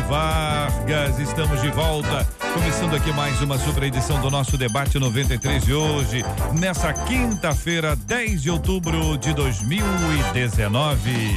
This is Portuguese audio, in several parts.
Vargas. Estamos de volta. Começando aqui mais uma super edição do nosso debate 93 de hoje, nessa quinta-feira, 10 de outubro de 2019.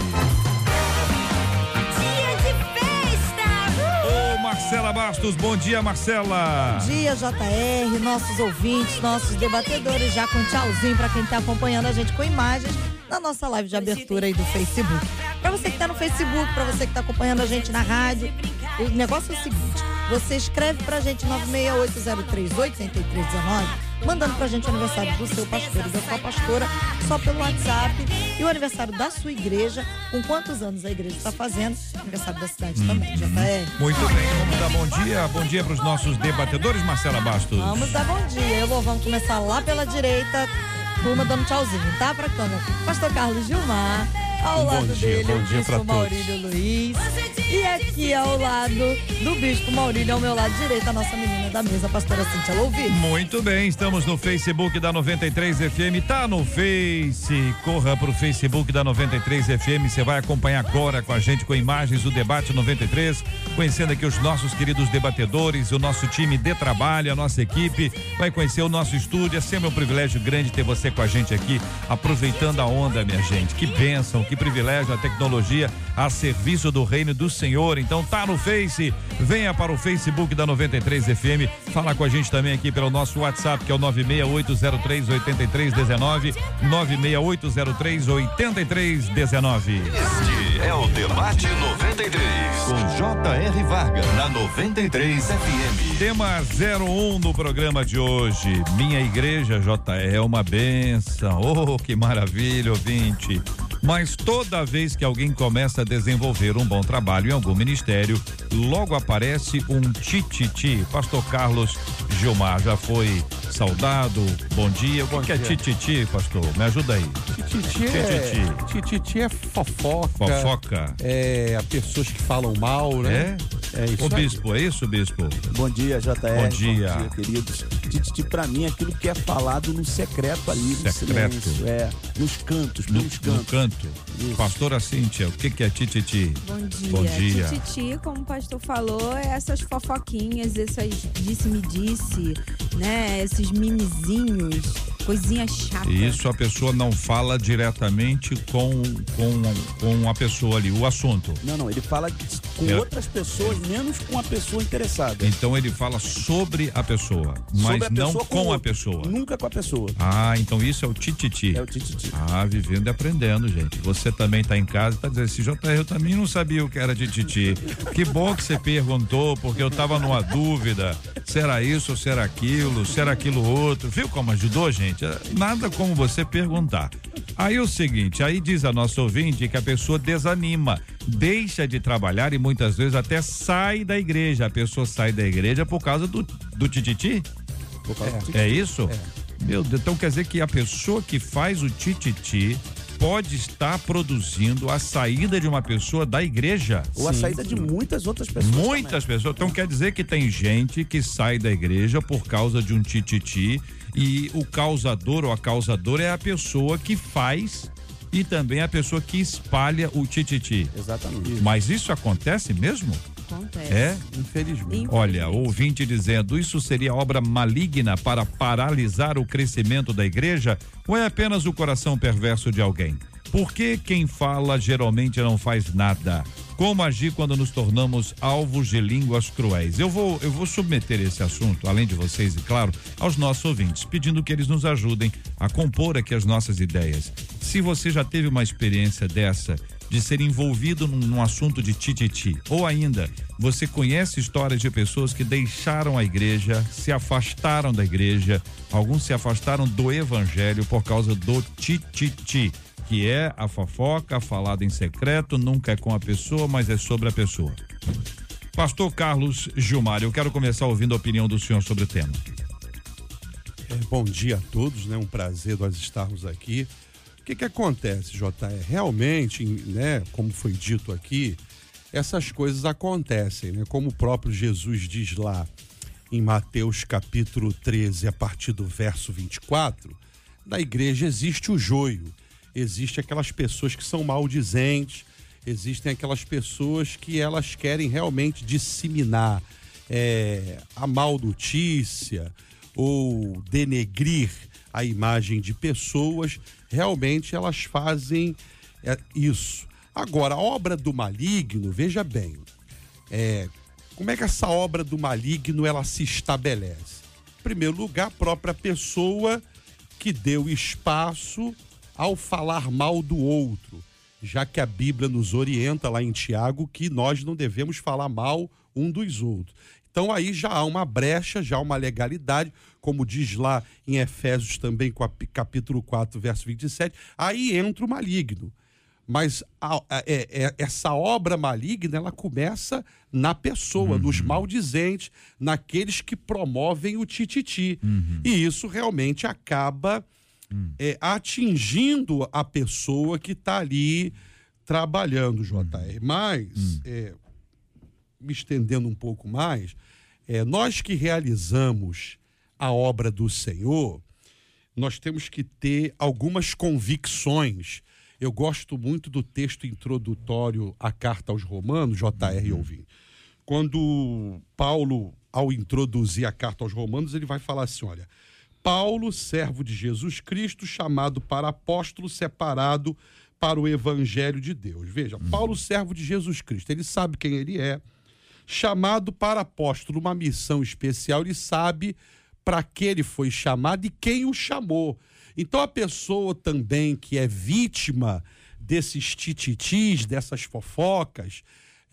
Ô Marcela Bastos, bom dia, Marcela. Bom dia, JR, nossos ouvintes, nossos debatedores, já com tchauzinho para quem está acompanhando a gente com imagens na nossa live de abertura aí do Facebook. Para você que está no Facebook, para você que está acompanhando a gente na rádio, o negócio é o seguinte: você escreve pra gente 968038319, mandando pra gente o aniversário do seu pastor e da sua pastora só pelo WhatsApp e o aniversário da sua igreja, com quantos anos a igreja está fazendo, aniversário da cidade também, já tá é. Muito bem, vamos dar bom dia. Bom dia para os nossos debatedores, Marcela Bastos. Vamos dar bom dia. Eu vou, vamos começar lá pela direita, turma dando tchauzinho, tá? Pra câmera. Pastor Carlos Gilmar. Ao Um bom lado dia, dele, bom o dia bispo pra todos. Maurílio Luiz. E aqui ao lado do bispo Maurílio, ao meu lado direito, a nossa menina da mesa, a pastora Cintia Louvi. Muito bem, estamos no Facebook da 93 FM, tá no Face. Corra pro Facebook da 93 FM, você vai acompanhar agora com a gente com imagens do debate 93, conhecendo aqui os nossos queridos debatedores, o nosso time de trabalho, a nossa equipe, vai conhecer o nosso estúdio. É sempre um privilégio grande ter você com a gente aqui, aproveitando a onda, minha gente. Que bênção, que privilégio a tecnologia a serviço do reino do Senhor. Então tá no Face, venha para o Facebook da 93 FM, fala com a gente também aqui pelo nosso WhatsApp, que é o 96803 8319, 96803 8319. Este é o Debate 93. Com J.R. Vargas. Na 93 FM. Tema 01 do programa de hoje. Minha igreja, JR, é uma benção. Oh, que maravilha, ouvinte. Mas toda vez que alguém começa a desenvolver um bom trabalho em algum ministério, logo aparece um tititi. Pastor Carlos Gilmar já foi saudado. Bom dia. O que é tititi, pastor? Me ajuda aí. Tititi é, tititi é fofoca. Fofoca. É, a pessoas que falam mal, né? É? É isso aí. bispo, é isso, bispo? Bom dia, JR. Bom dia. queridos. Tititi, pra mim, é aquilo que é falado no secreto ali, no Secreto. silêncio. É, nos cantos, No, nos no cantos. Canto. Isso. Pastora Cíntia, o que, que é tititi? Bom dia. Bom dia. Tititi, como o pastor falou, é essas fofoquinhas, essas disse-me-disse, né? Esses mimizinhos, coisinhas chatas. Isso a pessoa não fala diretamente com, com, com a pessoa ali, o assunto. Não, não, ele fala com É. outras pessoas, menos com a pessoa interessada. Então ele fala sobre a pessoa, mas a não pessoa com a outro. pessoa. Nunca com a pessoa. Ah, então isso é o tititi. É o tititi. Ah, vivendo e aprendendo, gente. Você também tá em casa e tá dizendo assim, JR, eu também não sabia o que era tititi. Que bom que você perguntou, porque eu tava numa dúvida. Será isso ou será aquilo? Será aquilo outro? Viu como ajudou, gente? É Nada como você perguntar. Aí o seguinte, aí diz a nossa ouvinte que a pessoa desanima, deixa de trabalhar e muitas vezes até sai da igreja. A pessoa sai da igreja por causa do, do tititi? Por causa do tititi. É isso? Meu Deus, então quer dizer que a pessoa que faz o tititi pode estar produzindo a saída de uma pessoa da igreja. Ou a saída de muitas outras pessoas. Muitas pessoas. Então quer dizer que tem gente que sai da igreja por causa de um tititi e o causador ou a causadora é a pessoa que faz e também a pessoa que espalha o tititi. Exatamente. Mas isso acontece mesmo? Acontece. É? Infelizmente. Olha, ouvinte dizendo, isso seria obra maligna para paralisar o crescimento da igreja ou é apenas o coração perverso de alguém? Por que quem fala geralmente não faz nada? Como agir quando nos tornamos alvos de línguas cruéis? Eu vou, eu vou submeter esse assunto, além de vocês, e claro, aos nossos ouvintes, pedindo que eles nos ajudem a compor aqui as nossas ideias. Se você já teve uma experiência dessa, de ser envolvido num, num assunto de tititi. Ou ainda, você conhece histórias de pessoas que deixaram a igreja, se afastaram da igreja, alguns se afastaram do evangelho por causa do tititi, que é a fofoca falada em secreto, nunca é com a pessoa, mas é sobre a pessoa. Pastor Carlos Gilmar, eu quero começar ouvindo a opinião do senhor sobre o tema. É, bom dia a todos, né? Um prazer nós estarmos aqui. O que que acontece, JR? Realmente, né, como foi dito aqui, essas coisas acontecem, né? Como o próprio Jesus diz lá em Mateus capítulo 13, a partir do verso 24, na igreja existe o joio, existe aquelas pessoas que são maldizentes, existem aquelas pessoas que elas querem realmente disseminar é, a mal notícia ou denegrir a imagem de pessoas, realmente elas fazem é, isso. Agora, a obra do maligno, veja bem, é, como é que essa obra do maligno ela se estabelece? Em primeiro lugar, a própria pessoa que deu espaço ao falar mal do outro, já que a Bíblia nos orienta lá em Tiago que nós não devemos falar mal um dos outros. Então aí já há uma brecha, já há uma legalidade, como diz lá em Efésios também, capítulo 4, verso 27, aí entra o maligno. Mas a, a, é, é, essa obra maligna, ela começa na pessoa, uhum. nos maldizentes, naqueles que promovem o tititi. Uhum. E isso realmente acaba uhum. é, atingindo a pessoa que está ali trabalhando, JR. Uhum. Mas, uhum. é, me estendendo um pouco mais, é, nós que realizamos a obra do Senhor, nós temos que ter algumas convicções eu gosto muito do texto introdutório à carta aos Romanos, J.R. Uhum. ouvinte. Quando Paulo, ao introduzir a carta aos Romanos, ele vai falar assim: olha, Paulo, servo de Jesus Cristo, chamado para apóstolo, separado para o evangelho de Deus. Veja, uhum. Paulo, servo de Jesus Cristo, ele sabe quem ele é, chamado para apóstolo, uma missão especial, ele sabe para que ele foi chamado e quem o chamou. Então a pessoa também que é vítima desses tititis, dessas fofocas,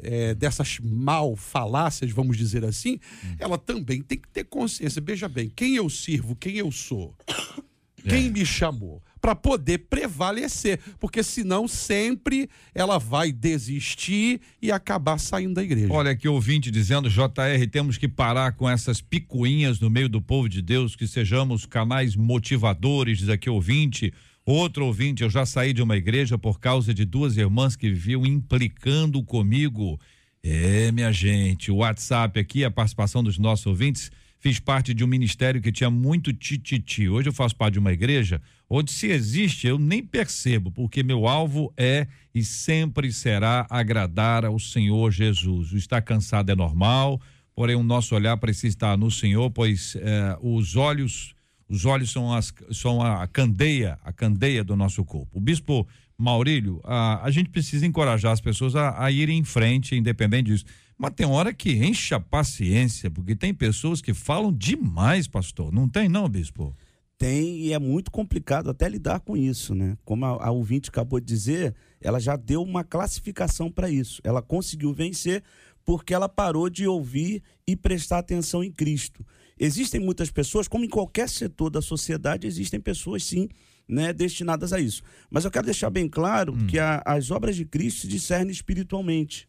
é, dessas mal falácias, vamos dizer assim, hum. ela também tem que ter consciência. Veja bem, quem eu sirvo, quem eu sou, quem é. me chamou para poder prevalecer, porque senão sempre ela vai desistir e acabar saindo da igreja. Olha que ouvinte dizendo, JR, temos que parar com essas picuinhas no meio do povo de Deus, que sejamos canais motivadores, diz aqui ouvinte. Outro ouvinte, eu já saí de uma igreja por causa de duas irmãs que viviam implicando comigo. É, minha gente, o WhatsApp aqui, a participação dos nossos ouvintes fiz parte de um ministério que tinha muito tititi. Hoje eu faço parte de uma igreja onde se existe eu nem percebo, porque meu alvo é e sempre será agradar ao Senhor Jesus. O estar cansado é normal, porém o nosso olhar precisa estar no Senhor, pois eh, os olhos os olhos são, as, são a candeia, a candeia do nosso corpo. O bispo Maurílio, a, a gente precisa encorajar as pessoas a, a irem em frente, independente disso. Mas tem hora que enche a paciência, porque tem pessoas que falam demais, pastor. Não tem, não, bispo? Tem, e é muito complicado até lidar com isso, né? Como a, a ouvinte acabou de dizer, ela já deu uma classificação para isso. Ela conseguiu vencer porque ela parou de ouvir e prestar atenção em Cristo. Existem muitas pessoas, como em qualquer setor da sociedade, existem pessoas sim né, destinadas a isso. Mas eu quero deixar bem claro hum. que a, as obras de Cristo se discernem espiritualmente.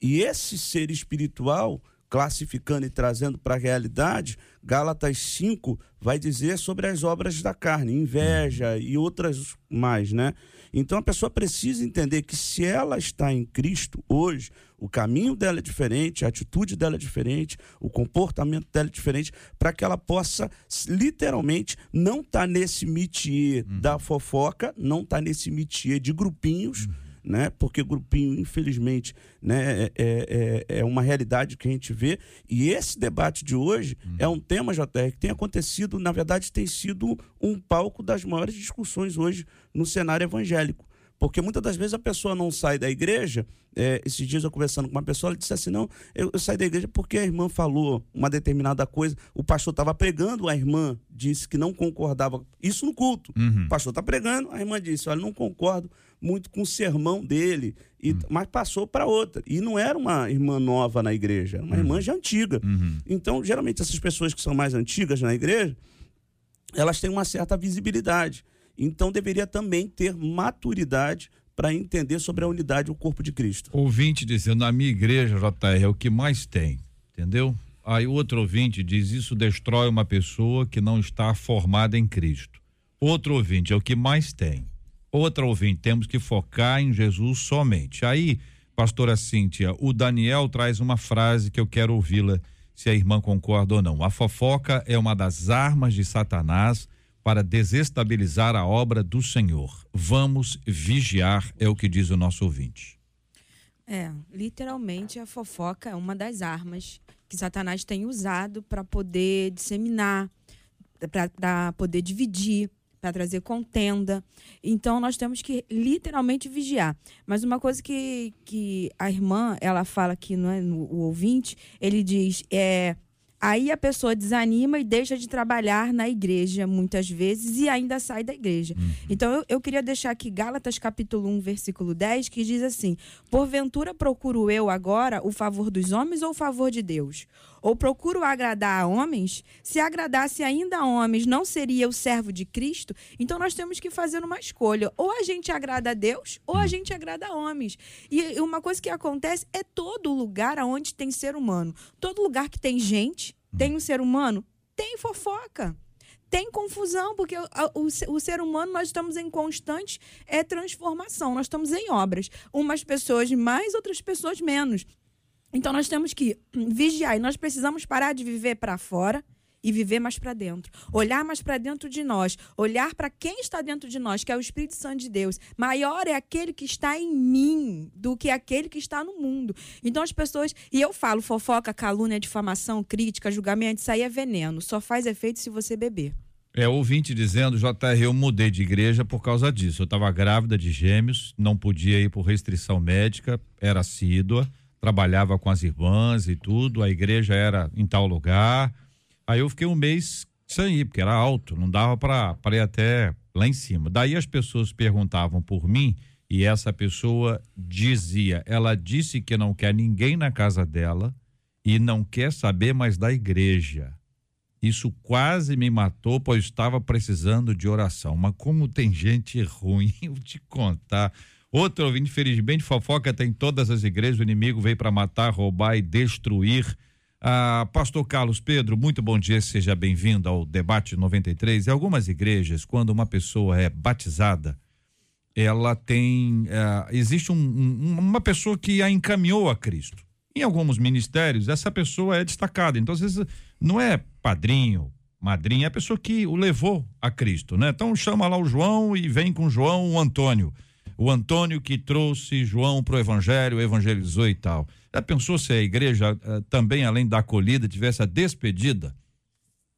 E esse ser espiritual, classificando e trazendo para a realidade, Gálatas 5 vai dizer sobre as obras da carne, inveja e outras mais, né? Então a pessoa precisa entender que se ela está em Cristo hoje, o caminho dela é diferente, a atitude dela é diferente, o comportamento dela é diferente, para que ela possa literalmente não estar tá nesse métier uhum. da fofoca, não estar tá nesse métier de grupinhos. Uhum né? Porque grupinho, infelizmente, né, é, é, é, é uma realidade que a gente vê. E esse debate de hoje uhum. é um tema, JR, que tem acontecido, na verdade, tem sido um palco das maiores discussões hoje no cenário evangélico. Porque muitas das vezes a pessoa não sai da igreja. É, esses dias eu conversando com uma pessoa, ela disse assim: não, eu, eu saí da igreja porque a irmã falou uma determinada coisa. O pastor estava pregando, a irmã disse que não concordava. Isso no culto. Uhum. O pastor está pregando, a irmã disse: olha, não concordo muito com o sermão dele. E, uhum. Mas passou para outra. E não era uma irmã nova na igreja, era uma uhum. irmã já antiga. Uhum. Então, geralmente, essas pessoas que são mais antigas na igreja, elas têm uma certa visibilidade. Então deveria também ter maturidade para entender sobre a unidade do corpo de Cristo. Ouvinte dizendo, na minha igreja, JR, é o que mais tem, entendeu? Aí outro ouvinte diz, isso destrói uma pessoa que não está formada em Cristo. Outro ouvinte, é o que mais tem. Outra ouvinte, temos que focar em Jesus somente. Aí, pastora Cíntia, o Daniel traz uma frase que eu quero ouvi-la, se a irmã concorda ou não. A fofoca é uma das armas de Satanás para desestabilizar a obra do Senhor. Vamos vigiar, é o que diz o nosso ouvinte. É, literalmente a fofoca é uma das armas que Satanás tem usado para poder disseminar, para poder dividir, para trazer contenda. Então nós temos que literalmente vigiar. Mas uma coisa que, que a irmã ela fala aqui não é no o ouvinte, ele diz é Aí a pessoa desanima e deixa de trabalhar na igreja muitas vezes e ainda sai da igreja. Uhum. Então eu, eu, queria deixar aqui Gálatas capítulo 1, versículo 10, que diz assim: Porventura procuro eu agora o favor dos homens ou o favor de Deus? Ou procuro agradar a homens? Se agradasse ainda a homens, não seria o servo de Cristo? Então nós temos que fazer uma escolha. Ou a gente agrada a Deus, ou a gente agrada a homens. E uma coisa que acontece é todo lugar onde tem ser humano. Todo lugar que tem gente, tem um ser humano, tem fofoca tem confusão, porque o, o, o, ser humano, nós estamos em constante é, transformação, nós estamos em obras. Umas pessoas mais, outras pessoas menos. Então nós temos que vigiar e nós precisamos parar de viver para fora e viver mais para dentro. Olhar mais para dentro de nós, olhar para quem está dentro de nós, que é o Espírito Santo de Deus. Maior é aquele que está em mim do que aquele que está no mundo. Então as pessoas, e eu falo fofoca, calúnia, difamação, crítica, julgamento, isso aí é veneno, só faz efeito se você beber. É, ouvinte dizendo, JR, eu mudei de igreja por causa disso. Eu estava grávida de gêmeos, não podia ir por restrição médica, era assídua trabalhava com as irmãs e tudo, a igreja era em tal lugar. Aí eu fiquei um mês sem ir, porque era alto, não dava para ir até lá em cima. Daí as pessoas perguntavam por mim e essa pessoa dizia: ela disse que não quer ninguém na casa dela e não quer saber mais da igreja. Isso quase me matou, pois estava precisando de oração. Mas como tem gente ruim, eu te contar. Outro ouvinte, infelizmente, fofoca tem todas as igrejas, o inimigo veio para matar, roubar e destruir. Ah, Pastor Carlos Pedro, muito bom dia, seja bem-vindo ao debate 93. Em algumas igrejas, quando uma pessoa é batizada, ela tem. Ah, existe um, um, uma pessoa que a encaminhou a Cristo. Em alguns ministérios, essa pessoa é destacada. Então, às vezes, não é padrinho, madrinha, é a pessoa que o levou a Cristo, né? Então, chama lá o João e vem com João o Antônio o Antônio que trouxe João para o Evangelho, evangelizou e tal. Já pensou se a igreja uh, também, além da acolhida, tivesse a despedida?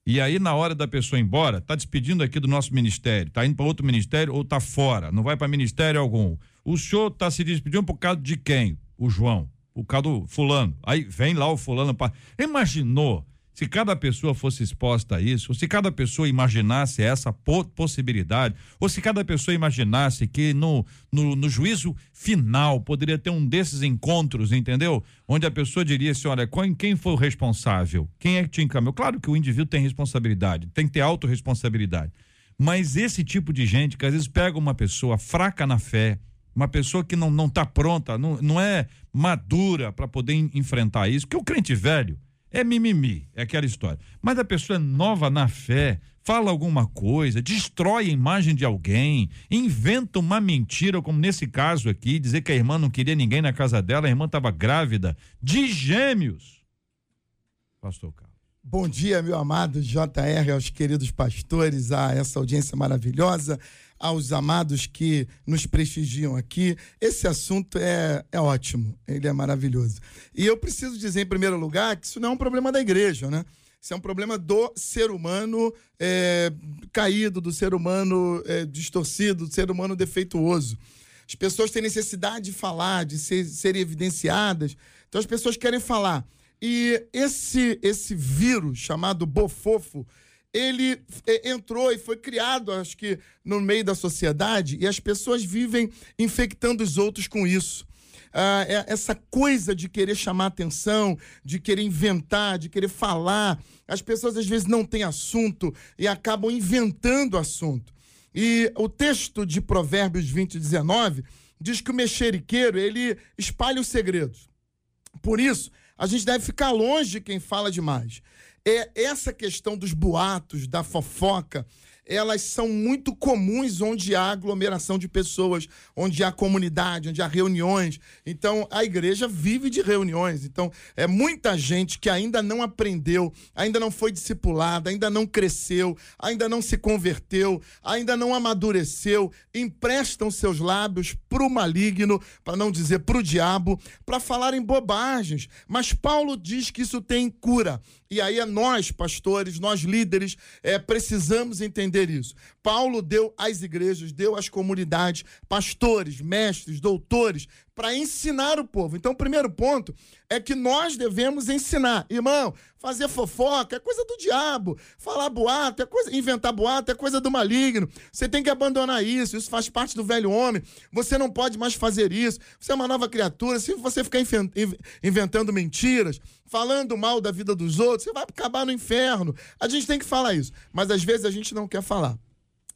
E aí, na hora da pessoa ir embora, tá despedindo aqui do nosso ministério, tá indo para outro ministério ou tá fora, não vai para ministério algum. O senhor tá se despedindo por causa de quem? O João, por causa do fulano. Aí vem lá o fulano. Pra... Imaginou se cada pessoa fosse exposta a isso, ou se cada pessoa imaginasse essa possibilidade, ou se cada pessoa imaginasse que no, no, no, juízo final poderia ter um desses encontros, entendeu? Onde a pessoa diria assim: olha, quem foi o responsável? Quem é que te encaminhou? Claro que o indivíduo tem responsabilidade, tem que ter autorresponsabilidade. Mas esse tipo de gente que às vezes pega uma pessoa fraca na fé, uma pessoa que não está pronta, não, não é madura para poder enfrentar isso, que o crente velho é mimimi, é aquela história. Mas a pessoa é nova na fé, fala alguma coisa, destrói a imagem de alguém, inventa uma mentira, como nesse caso aqui, dizer que a irmã não queria ninguém na casa dela, a irmã estava grávida de gêmeos. Pastor Carlos. Bom dia, meu amado JR, aos queridos pastores, a essa audiência maravilhosa aos amados que nos prestigiam aqui. Esse assunto é, é ótimo, ele é maravilhoso. E eu preciso dizer, em primeiro lugar, que isso não é um problema da igreja, né? Isso é um problema do ser humano é, caído, do ser humano é, distorcido, do ser humano defeituoso. As pessoas têm necessidade de falar, de ser, serem evidenciadas, então as pessoas querem falar. E esse, esse vírus chamado bofofo, ele é, entrou e foi criado, acho que, no meio da sociedade, e as pessoas vivem infectando os outros com isso. Ah, é essa coisa de querer chamar atenção, de querer inventar, de querer falar. As pessoas às vezes não têm assunto e acabam inventando assunto. E o texto de Provérbios 20, 19 diz que o mexeriqueiro, ele espalha os segredos. Por isso, a gente deve ficar longe de quem fala demais. É essa questão dos boatos, da fofoca, elas são muito comuns onde há aglomeração de pessoas, onde há comunidade, onde há reuniões. Então, a igreja vive de reuniões. Então, é muita gente que ainda não aprendeu, ainda não foi discipulada, ainda não cresceu, ainda não se converteu, ainda não amadureceu, emprestam seus lábios para o maligno, para não dizer para o diabo, para falarem bobagens. Mas Paulo diz que isso tem cura. E aí é nós, pastores, nós líderes, é, precisamos entender isso. Paulo deu às igrejas, deu às comunidades, pastores, mestres, doutores, para ensinar o povo. Então, o primeiro ponto é que nós devemos ensinar. Irmão, fazer fofoca é coisa do diabo. Falar boato é coisa. Inventar boato é coisa do maligno. Você tem que abandonar isso. Isso faz parte do velho homem. Você não pode mais fazer isso. Você é uma nova criatura. Se você ficar inventando mentiras, falando mal da vida dos outros, você vai acabar no inferno. A gente tem que falar isso. Mas às vezes a gente não quer falar.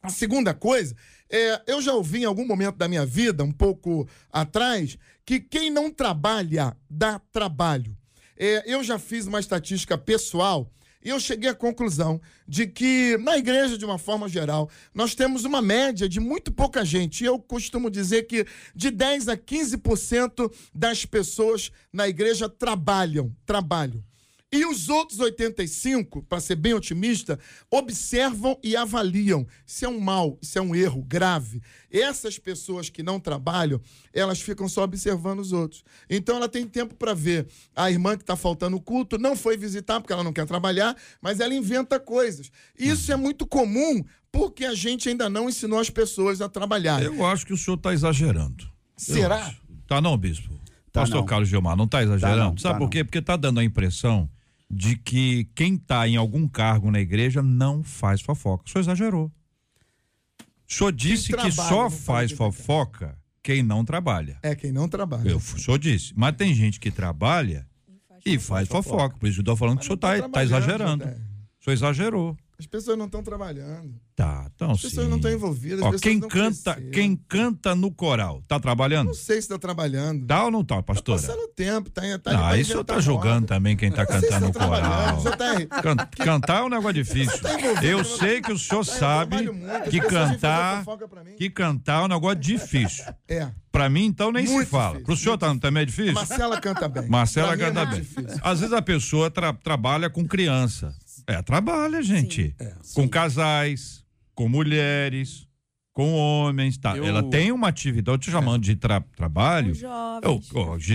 A segunda coisa, é, eu já ouvi em algum momento da minha vida, um pouco atrás, que quem não trabalha dá trabalho. É, eu já fiz uma estatística pessoal e eu cheguei à conclusão de que, na igreja, de uma forma geral, nós temos uma média de muito pouca gente. E eu costumo dizer que de 10 a 15% das pessoas na igreja trabalham. Trabalham. E os outros 85, para ser bem otimista, observam e avaliam se é um mal, se é um erro grave. Essas pessoas que não trabalham, elas ficam só observando os outros. Então ela tem tempo para ver a irmã que está faltando o culto, não foi visitar porque ela não quer trabalhar, mas ela inventa coisas. Isso é muito comum porque a gente ainda não ensinou as pessoas a trabalhar. Eu acho que o senhor está exagerando. Será? Tá não, bispo? Tá Pastor não. Carlos Gilmar, não está exagerando? Tá não, Sabe tá por quê? Não. Porque está dando a impressão de que quem está em algum cargo na igreja não faz fofoca. O senhor exagerou. O senhor disse que só faz fofoca quem não trabalha. É, quem não trabalha. Eu, o senhor disse. Mas tem gente que trabalha e faz, fofoca. Por isso eu estou falando que o senhor está tá exagerando. O senhor exagerou. As pessoas não estão trabalhando. Tá, então As pessoas sim. não estão envolvidas. Ó, quem canta, quem canta no coral, tá trabalhando? Não sei se está trabalhando. Tá ou não tá, pastor? Tá passando tempo, tá, tá Não, isso eu tá julgando também quem tá cantando no tá coral. Tá Can, cantar é um negócio difícil. Tá eu sei que o senhor sabe que cantar, que cantar é um negócio difícil. É. Pra mim, então, nem Muito se fala. difícil, Pro senhor tá, também é difícil? Marcela canta bem. Marcela Pra é canta bem. Às vezes a pessoa tra- trabalha com criança. É, trabalha, gente. É, com casais, com mulheres, com homens, tá? Eu- Ela tem uma atividade, eu te chamando de tra- trabalho. Eu-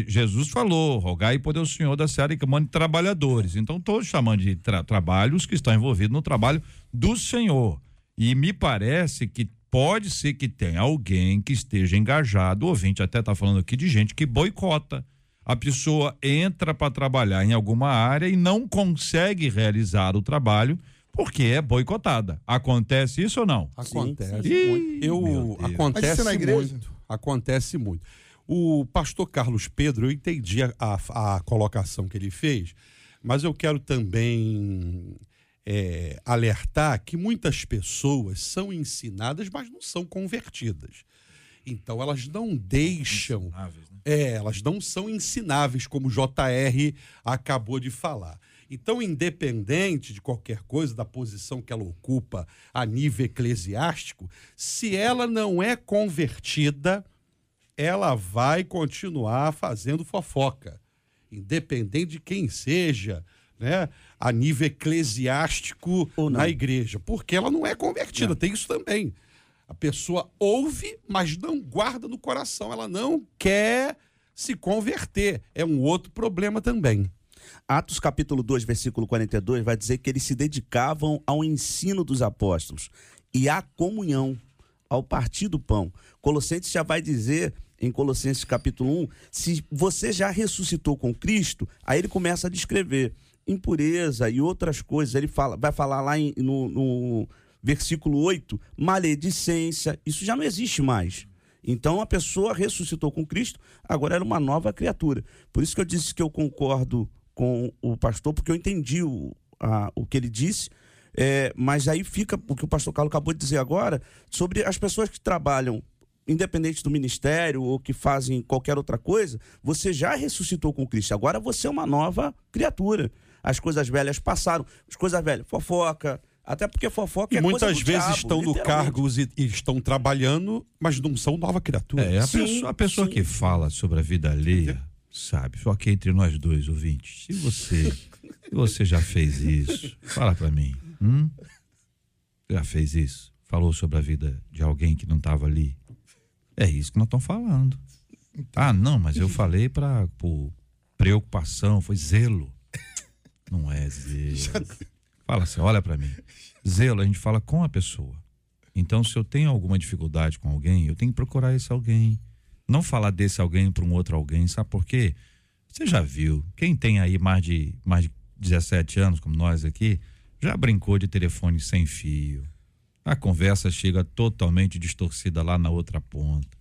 Jesus falou, rogai por Deus Senhor da Seara e que mande trabalhadores. Então, todos chamando de tra trabalhos que estão envolvidos no trabalho do Senhor. E me parece que pode ser que tenha alguém que esteja engajado, o ouvinte até está falando aqui de gente que boicota. A pessoa entra para trabalhar em alguma área e não consegue realizar o trabalho porque é boicotada. Acontece isso ou não? Acontece sim. muito. Ih, Eu, acontece é na igreja? muito. Acontece muito. O pastor Carlos Pedro, eu entendi a, a- a colocação que ele fez, mas eu quero também é, alertar que muitas pessoas são ensinadas, mas não são convertidas. Então elas não deixam é, elas não são ensináveis, como o JR acabou de falar. Então, independente de qualquer coisa, da posição que ela ocupa a nível eclesiástico, se ela não é convertida, ela vai continuar fazendo fofoca. Independente de quem seja, né? A nível eclesiástico Ou não. na igreja. Porque ela não é convertida, tem isso também. A pessoa ouve, mas não guarda no coração. Ela não quer se converter. É um outro problema também. Atos capítulo 2, versículo 42 vai dizer que eles se dedicavam ao ensino dos apóstolos e à comunhão, ao partir do pão. Colossenses já vai dizer em Colossenses capítulo 1, se você já ressuscitou com Cristo, aí ele começa a descrever impureza e outras coisas. Ele fala, vai falar lá em- no, no versículo 8, maledicência, isso já não existe mais. Então a pessoa ressuscitou com Cristo, agora era uma nova criatura. Por isso que eu disse que eu concordo com o pastor, porque eu entendi o, a- o que ele disse. é, mas aí fica o que o pastor Carlos acabou de dizer agora sobre as pessoas que trabalham independente do ministério ou que fazem qualquer outra coisa, você já ressuscitou com Cristo. Agora você é uma nova criatura. As coisas velhas passaram. As coisas velhas, fofoca. Até porque fofoca E é muitas coisa do vezes diabo, estão no literalmente. cargo e, e estão trabalhando, mas não são nova criatura. É, a Sim, pessoa, a pessoa sim. que fala sobre a vida alheia, sabe, só que entre nós dois ouvintes, se você, se você já fez isso, fala pra mim, hum? Já fez isso? Falou sobre a vida de alguém que não estava ali? É isso que nós estamos falando. Ah, não, mas eu falei para por preocupação, foi zelo. Não é zelo. Fala assim, olha pra mim. Zelo, a gente fala com a pessoa. Então, se eu tenho alguma dificuldade com alguém, eu tenho que procurar esse alguém. Não falar desse alguém para um outro alguém, sabe por quê? Você já viu, quem tem aí mais de, mais de 17 anos, como nós aqui, já brincou de telefone sem fio. A conversa chega totalmente distorcida lá na outra ponta.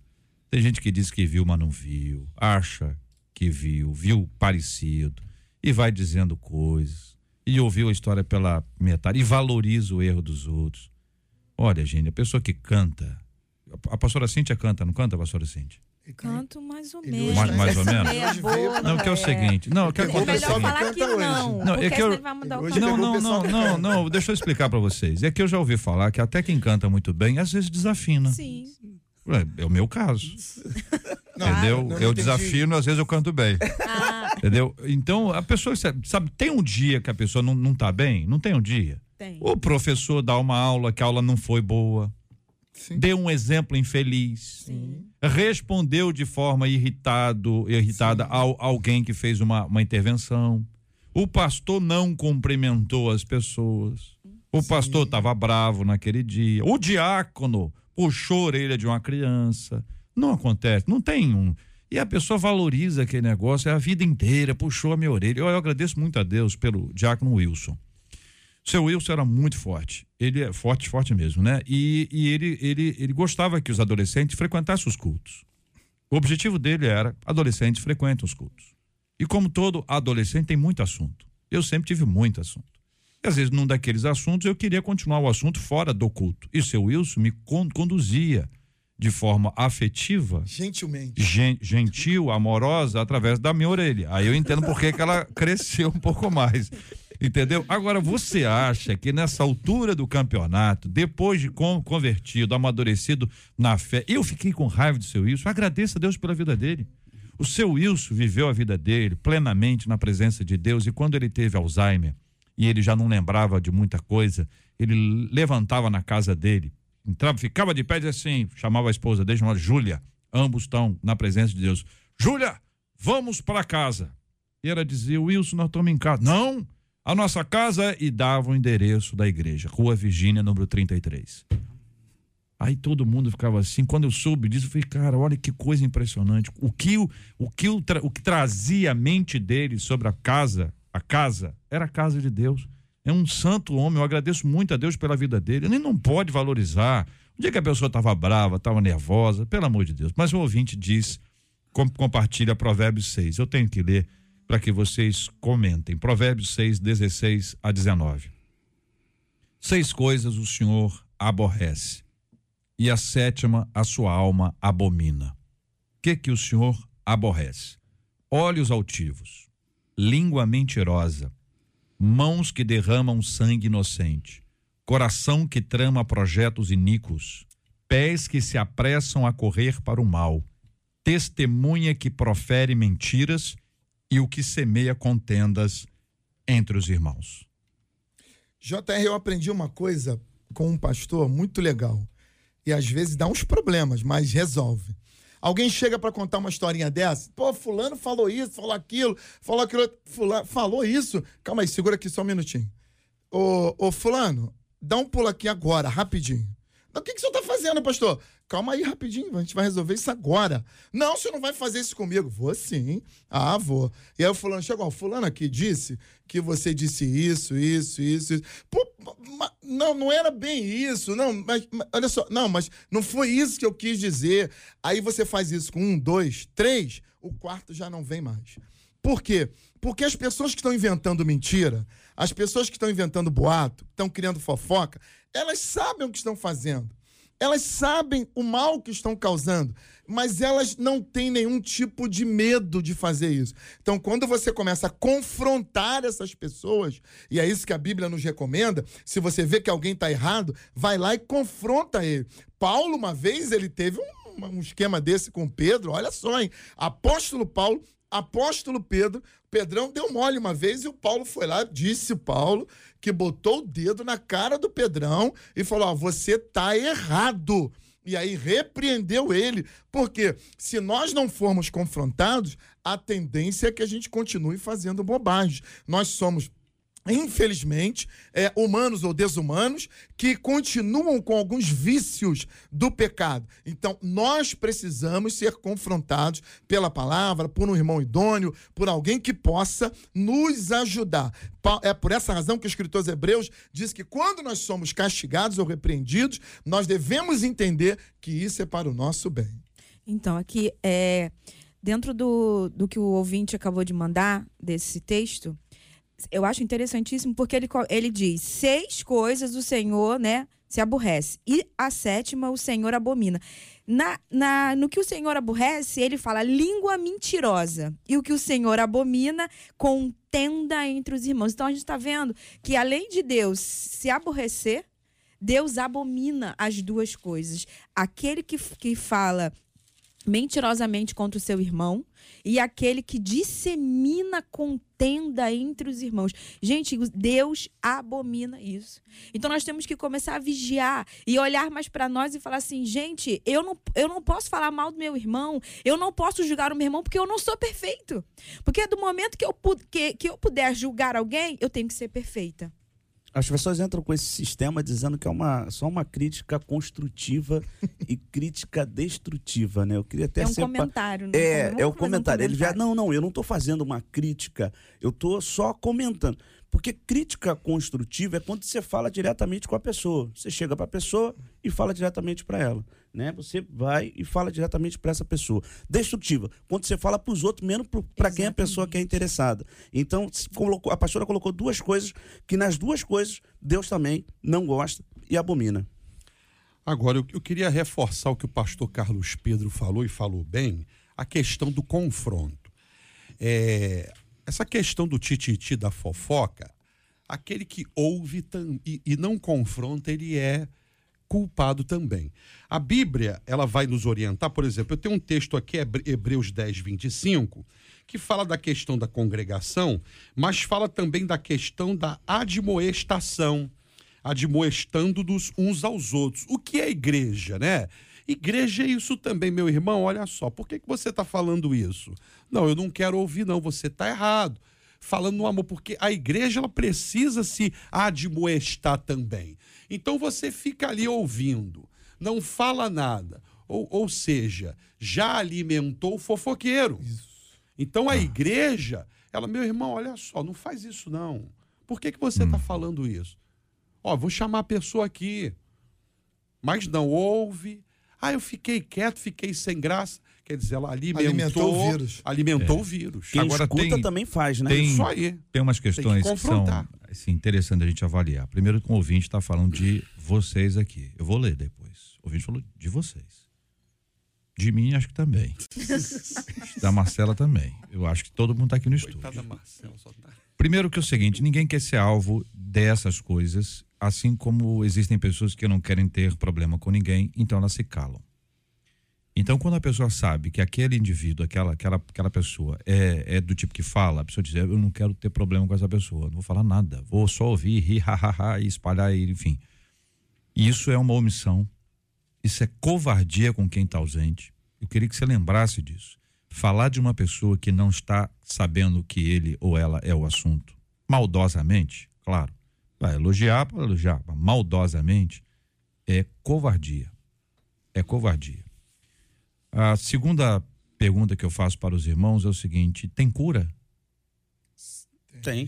Tem gente que diz que viu, mas não viu. Acha que viu, viu parecido. E vai dizendo coisas. E ouviu a história pela metade. E valoriza o erro dos outros. Olha, gente, a pessoa que canta. A pastora Cíntia canta, não canta, pastora Cíntia? Canto mais ou menos. Mais- mais ou menos? Boa, Não, que é o é. seguinte. Não, o que É acontece é melhor o seguinte. falar que não. Não, é que eu- canto. Não, não, não, que não, não, deixa eu explicar pra vocês. É que eu já ouvi falar que até quem canta muito bem, às vezes desafina. Sim. É, é o meu caso. Não, entendeu? não, não eu desafino, às vezes eu canto bem. Ah, Entendeu? Então, a pessoa, sabe, tem um dia que a pessoa não, não tá bem? Não tem um dia. tem. O professor dá uma aula que a aula não foi boa. Sim. Deu um exemplo infeliz. Sim. Respondeu de forma irritado, irritada a alguém que fez uma, uma intervenção. O pastor não cumprimentou as pessoas. O pastor estava bravo naquele dia. O diácono puxou a orelha de uma criança. Não acontece, não tem um. E a pessoa valoriza aquele negócio, é a vida inteira, puxou a minha orelha. Eu, eu agradeço muito a Deus pelo diácono Wilson. Seu Wilson era muito forte. Ele é forte, forte mesmo, né? E, e ele, ele, ele gostava que os adolescentes frequentassem os cultos. O objetivo dele era adolescentes frequentam os cultos. E como todo adolescente tem muito assunto. Eu sempre tive muito assunto. E às vezes, num daqueles assuntos, eu queria continuar o assunto fora do culto. E seu Wilson me con- conduzia de forma afetiva Gentilmente. gen- gentil, amorosa, através da minha orelha. Aí eu entendo por que ela cresceu um pouco mais. Entendeu? Agora, você acha que nessa altura do campeonato, depois de con- convertido, amadurecido na fé, eu fiquei com raiva do seu Wilson? Agradeça a Deus pela vida dele. O seu Wilson viveu a vida dele plenamente na presença de Deus e quando ele teve Alzheimer e ele já não lembrava de muita coisa, ele levantava na casa dele, entrava, ficava de pé e assim, chamava a esposa dele, chamava Júlia, ambos estão na presença de Deus. Júlia, vamos para casa. E ela dizia, Wilson, nós estamos em casa. Não, a nossa casa é... E dava o endereço da igreja, Rua Virgínia, número 33. Aí todo mundo ficava assim. Quando eu soube disso, eu falei, cara, olha que coisa impressionante. O que, o, o que, o, tra- o que trazia a mente dele sobre a casa, a casa, era a casa de Deus. É um santo homem, eu agradeço muito a Deus pela vida dele. Ele não pode valorizar. O dia que a pessoa estava brava, estava nervosa, pelo amor de Deus. Mas o ouvinte diz, com- compartilha Provérbios 6. Eu tenho que ler para que vocês comentem. Provérbios 6, 16 a 19. Seis coisas o Senhor aborrece e a sétima a sua alma abomina. O que que o Senhor aborrece? Olhos altivos, língua mentirosa, mãos que derramam sangue inocente, coração que trama projetos iníquos, pés que se apressam a correr para o mal, testemunha que profere mentiras e o que semeia contendas entre os irmãos. JR, eu aprendi uma coisa com um pastor muito legal. E às vezes dá uns problemas, mas resolve. Alguém chega pra contar uma historinha dessa, pô, fulano falou isso, falou aquilo, falou aquilo, fulano falou isso. Calma aí, segura aqui só um minutinho. Ô, ô fulano, dá um pulo aqui agora, rapidinho. O que, que o senhor tá fazendo, pastor? Calma aí, rapidinho, a gente vai resolver isso agora. Não, senhor não vai fazer isso comigo. Vou sim. Ah, vou. E aí o fulano chegou, ó, fulano aqui disse que você disse isso, isso, isso. Pô, não, não era bem isso, não, mas, mas olha só, não, mas não foi isso que eu quis dizer. Aí você faz isso com um, dois, três, o quarto já não vem mais. Por quê? Porque as pessoas que estão inventando mentira, as pessoas que estão inventando boato, estão criando fofoca, elas sabem o que estão fazendo. Elas sabem o mal que estão causando, mas elas não têm nenhum tipo de medo de fazer isso. Então, quando você começa a confrontar essas pessoas, e é isso que a Bíblia nos recomenda, se você vê que alguém está errado, vai lá e confronta ele. Paulo, uma vez, ele teve um, um esquema desse com Pedro, olha só, hein? Apóstolo Paulo apóstolo Pedro, Pedrão deu mole uma vez e o Paulo foi lá, disse Paulo, que botou o dedo na cara do Pedrão e falou: Ó, você tá errado. E aí repreendeu ele, porque se nós não formos confrontados, a tendência é que a gente continue fazendo bobagem. Nós somos infelizmente, é, humanos ou desumanos, que continuam com alguns vícios do pecado. Então, nós precisamos ser confrontados pela palavra, por um irmão idôneo, por alguém que possa nos ajudar. É por essa razão que o escritor Hebreus diz que quando nós somos castigados ou repreendidos, nós devemos entender que isso é para o nosso bem. Então, aqui, é, dentro do, do que o ouvinte acabou de mandar, desse texto, eu acho interessantíssimo porque ele, ele diz: seis coisas o Senhor, né, se aborrece. E a sétima o Senhor abomina. Na, na, no que o Senhor aborrece, ele fala língua mentirosa. E o que o Senhor abomina, contenda entre os irmãos. Então a gente está vendo que além de Deus se aborrecer, Deus abomina as duas coisas. Aquele que, que fala mentirosamente contra o seu irmão e aquele que dissemina contenda entre os irmãos. Gente, Deus abomina isso. Então nós temos que começar a vigiar e olhar mais para nós e falar assim: gente, eu não, eu não posso falar mal do meu irmão, eu não posso julgar o meu irmão porque eu não sou perfeito. Porque do momento que eu, que, que eu puder julgar alguém, eu tenho que ser perfeita. As pessoas entram com esse sistema dizendo que é uma, só uma crítica construtiva e crítica destrutiva, né? Eu queria até é um comentário, né? É, é o comentário. Um Ele já não, não, eu não estou fazendo uma crítica, eu estou só comentando. Porque crítica construtiva é quando você fala diretamente com a pessoa. Você chega para a pessoa e fala diretamente para ela. Né? Você vai e fala diretamente para essa pessoa. Destrutiva, quando você fala para os outros, menos para quem a pessoa que é interessada. Então, colocou, a pastora colocou duas coisas que nas duas coisas Deus também não gosta e abomina. Agora, eu, eu queria reforçar o que o pastor Carlos Pedro falou e falou bem, a questão do confronto. É, essa questão do tititi da fofoca, aquele que ouve e, e não confronta, ele é culpado também. A Bíblia, ela vai nos orientar, por exemplo, eu tenho um texto aqui, Hebreus 10, 25, que fala da questão da congregação, mas fala também da questão da admoestação, admoestando-nos uns aos outros. O que é igreja, né? Igreja é isso também, meu irmão. Olha só, por que, que você está falando isso? Não, eu não quero ouvir, não. Você está errado. Falando no amor, porque a igreja ela precisa se admoestar também. Então você fica ali ouvindo, não fala nada. Ou, ou seja, já alimentou o fofoqueiro. Isso. Então a ah. igreja, ela, meu irmão, olha só, não faz isso não. Por que, que você está hum. falando isso? Ó, vou chamar a pessoa aqui. Mas não ouve, ah, eu fiquei quieto, fiquei sem graça. Quer dizer, ela alimentou, alimentou o vírus. Alimentou é. o vírus. Quem Agora escuta tem, também faz, né? Tem, Isso aí. Tem umas questões tem que, que, são assim, interessantes a gente avaliar. Primeiro, o ouvinte está falando de vocês aqui. Eu vou ler depois. O ouvinte falou de vocês. De mim, acho que também. da Marcela também. Eu acho que todo mundo está aqui no Coitada estúdio. Marcela, só tá... Primeiro que é o seguinte, ninguém quer ser alvo dessas coisas assim como existem pessoas que não querem ter problema com ninguém, então elas se calam. Então, quando a pessoa sabe que aquele indivíduo, aquela, aquela, aquela pessoa é, é do tipo que fala, a pessoa diz: Eu não quero ter problema com essa pessoa, não vou falar nada, vou só ouvir, rir, ha, e espalhar, enfim. Isso é uma omissão, isso é covardia com quem está ausente. Eu queria que você lembrasse disso. Falar de uma pessoa que não está sabendo que ele ou ela é o assunto, maldosamente, claro, Vai elogiar para elogiar, maldosamente, é covardia. É covardia. A segunda pergunta que eu faço para os irmãos é o seguinte: tem cura? Tem.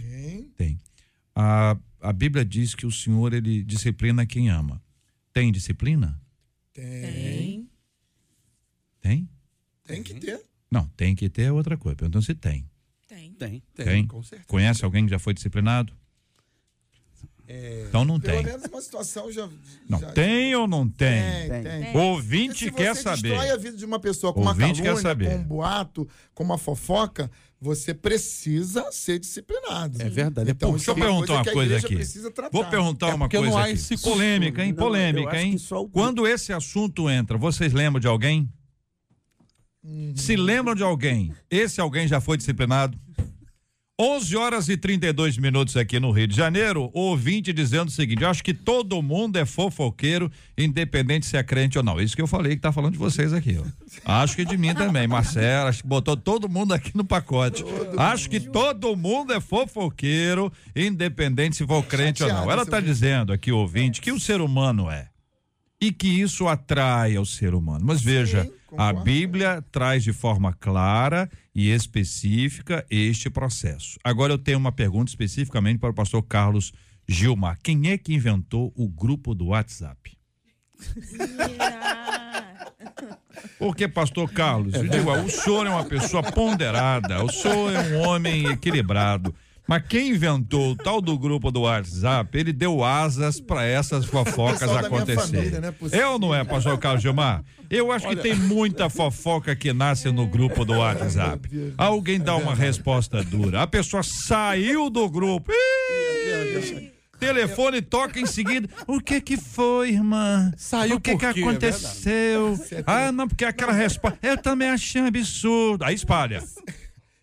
Tem. A, a Bíblia diz que o Senhor ele disciplina quem ama. Tem disciplina? Tem. Tem? Tem que ter. Não, tem que ter é outra coisa. Perguntando se tem. Tem. Tem. Tem. tem. Com certeza. Conhece alguém que já foi disciplinado? Então não Pelo tem. menos uma situação já. Não, já- tem ou não tem? Tem, Tem. tem. O ouvinte Se quer você saber. destrói a vida de uma pessoa com Ouvinte uma quer saber. calúnia, com um boato, com uma fofoca, você precisa ser disciplinado. É verdade. Então, Pô, isso Deixa eu é uma perguntar coisa uma coisa aqui. Vou perguntar É uma porque coisa aqui. esse Polêmica, hein? Não, Polêmica, hein? o- Quando esse assunto entra, vocês lembram de alguém? Se lembram de alguém, esse alguém já foi disciplinado? 11 horas e 32 minutos aqui no Rio de Janeiro, ouvinte dizendo o seguinte: eu acho que todo mundo é fofoqueiro, independente se é crente ou não. Isso que eu falei que tá falando de vocês aqui, ó. Acho que de mim também. Marcelo, acho que botou todo mundo aqui no pacote. acho que todo mundo é fofoqueiro, independente se for crente ou não. Ela tá Vitor. dizendo aqui, ouvinte, que o ser humano é. E que isso atrai ao ser humano. Mas veja, a. Bíblia traz de forma clara e específica este processo. Agora eu tenho uma pergunta especificamente para o pastor Carlos Gilmar. Quem é que inventou o grupo do WhatsApp? Porque, pastor Carlos, eu digo, o senhor é uma pessoa ponderada, o senhor é um homem equilibrado. Mas quem inventou o tal do grupo do WhatsApp, ele deu asas para essas fofocas acontecerem. família, não é possível. É ou não é, pastor Carlos Gilmar? Eu acho que tem muita fofoca que nasce no grupo do WhatsApp. Alguém dá uma resposta dura. A pessoa saiu do grupo. Ih! Telefone toca em seguida. O que que foi, irmã? Saiu O que que? É aconteceu? Ah, não, porque aquela resposta. Eu também achei um absurdo. Aí espalha.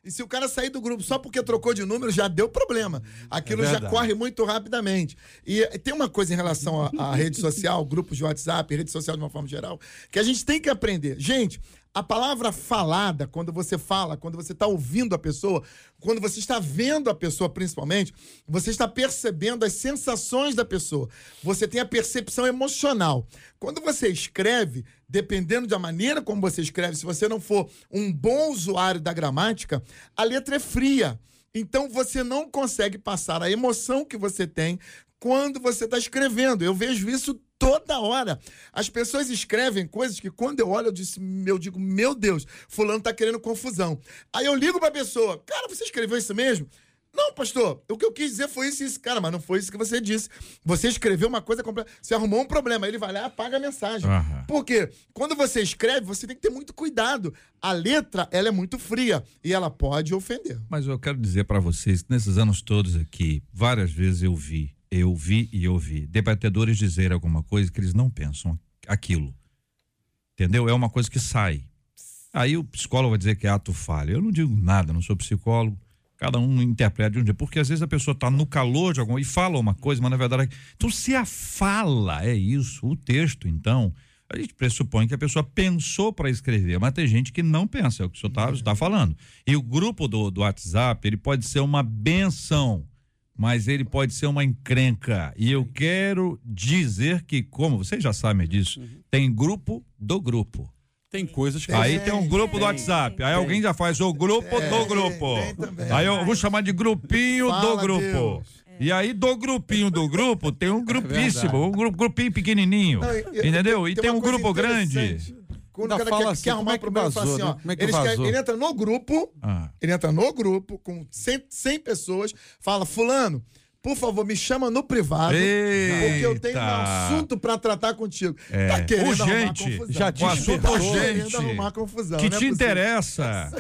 E se o cara sair do grupo só porque trocou de número, já deu problema. Aquilo É já corre muito rapidamente. E eh, tem uma coisa em relação à à rede social, grupos de WhatsApp, rede social de uma forma geral, que a gente tem que aprender. Gente, a palavra falada, quando você fala, quando você está ouvindo a pessoa, quando você está vendo a pessoa principalmente, você está percebendo as sensações da pessoa. Você tem a percepção emocional. Quando você escreve, dependendo da maneira como você escreve, se você não for um bom usuário da gramática, a letra é fria. Então você não consegue passar a emoção que você tem quando você está escrevendo. Eu vejo isso toda hora. As pessoas escrevem coisas que quando eu olho, eu, disse, eu digo, meu Deus, fulano tá querendo confusão. Aí eu ligo pra pessoa, cara, você escreveu isso mesmo? Não, pastor, o que eu quis dizer foi isso e isso. Cara, mas não foi isso que você disse. Você escreveu uma coisa completa. Você arrumou um problema. Ele vai lá e apaga a mensagem. Aham. Por quê? Quando você escreve, você tem que ter muito cuidado. A letra, ela é muito fria e ela pode ofender. Mas eu quero dizer para vocês que nesses anos todos aqui, várias vezes eu vi, eu vi e eu vi debatedores dizer alguma coisa que eles não pensam aquilo. Entendeu? É uma coisa que sai. Aí o psicólogo vai dizer que é ato falho. Eu não digo nada, não sou psicólogo. Cada um interpreta de um dia. Porque às vezes a pessoa está no calor de alguma e fala uma coisa, mas na verdade. Então, se a fala é isso, o texto, então, a gente pressupõe que a pessoa pensou para escrever, mas tem gente que não pensa, é o que o senhor está falando. E o grupo do, do WhatsApp, ele pode ser uma benção, mas ele pode ser uma encrenca. E eu quero dizer que, como vocês já sabem disso, tem grupo do grupo. Tem coisas que. Aí tem um grupo do WhatsApp. Aí alguém já faz o grupo do grupo. Aí eu vou chamar de grupinho do grupo. Deus. E aí do grupinho do grupo tem um grupíssimo, um grupinho pequenininho. Não, entendeu? E tem, um grupo grande. Quando o cara quer, assim, quer arrumar é que problema, ele fala vazou, assim, né? ó. É vazou? ele entra no grupo, Ah. ele entra no grupo com 100, 100 pessoas, fala, fulano, por favor, me chama no privado, porque eu tenho um Eita. assunto pra tratar contigo. É. Tá querendo Urgente. arrumar confusão. Já te assunto. Tá urgente. arrumar confusão. que é te possível. interessa.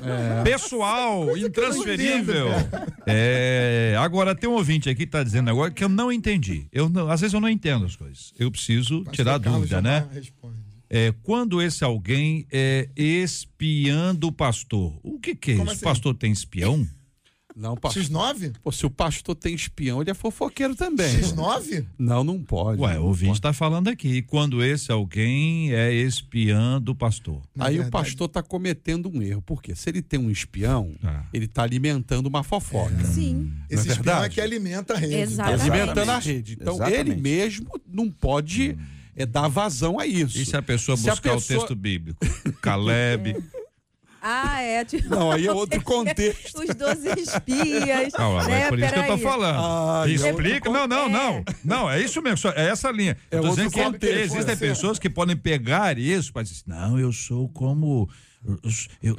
Pessoal, intransferível. É, agora, tem um ouvinte aqui que tá dizendo agora que eu não entendi. Eu não- às vezes eu não entendo as coisas. Eu preciso Pastor tirar Carlos dúvida, né? responde. É, quando esse alguém é espiando o pastor, o que que é Como isso? assim? O pastor tem espião? Não, pastor. X9? Pô, se o pastor tem espião, ele é fofoqueiro também. X9? Não, não pode. Ué, não o ouvinte está falando aqui. Quando esse alguém é espiando o pastor. Na Aí o verdade- pastor está cometendo um erro. Por quê? Se ele tem um espião, Ah. ele está alimentando uma fofoca. Sim. Esse Não é espião é que alimenta a rede. Exatamente. Alimentando a rede. Então, Exatamente. ele mesmo não pode é, dar vazão a isso. E se a pessoa Se a buscar pessoa- o texto bíblico? Caleb. Ah, é. Tipo, Não, aí é outro contexto. Os 12 espias. Ah, mas né? é por isso que eu tô falando. Ah, Explica. Não, não, não. Não, é isso mesmo. É essa linha. É Eu tô outro dizendo que contexto, existem é. pessoas que podem pegar isso para dizer, não, eu sou como Eu,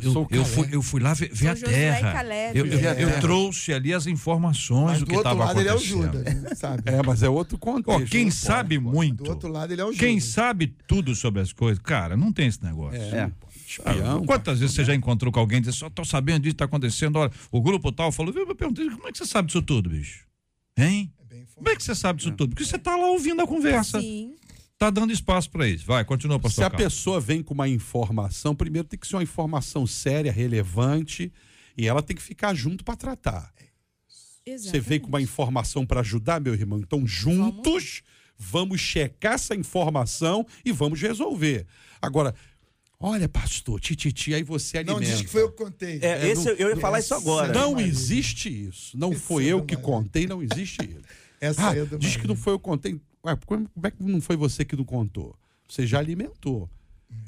eu, eu, fui, eu fui lá ver, ver a terra. Eu, eu- eu terra. trouxe ali as informações Mas do do que outro estava lado ele é o acontecendo. Judas, né? sabe? É, mas é outro contexto. Ó, quem não sabe pode, pode. muito, Do outro lado ele é o Judas. quem sabe tudo sobre as coisas, cara, não tem esse negócio. É. Ah, Espião, Quantas vezes você já encontrou com alguém e disse, só tô sabendo disso, tá acontecendo, olha, o grupo tal falou, eu perguntei, como é que você sabe disso tudo, bicho? Hein? É bem Como é que você sabe disso tudo? Porque você tá lá ouvindo a conversa, Sim. Tá dando espaço pra isso. Vai, continua, Se pastor a Carlos. pessoa vem com uma informação, primeiro tem que ser uma informação séria, relevante, e ela tem que ficar junto para tratar. Você veio com uma informação para ajudar, meu irmão? Então, juntos, vamos checar essa informação e vamos resolver. Agora, olha, pastor, tititi, aí você alimenta. Não diz que foi eu que contei. É, esse eu, eu ia falar isso agora. Não Maria. existe isso. Não Esse foi é eu do que contei, não existe isso. Essa Ah, é do diz que não foi eu que contei. Ué, como como é que não foi você que não contou? Você já alimentou.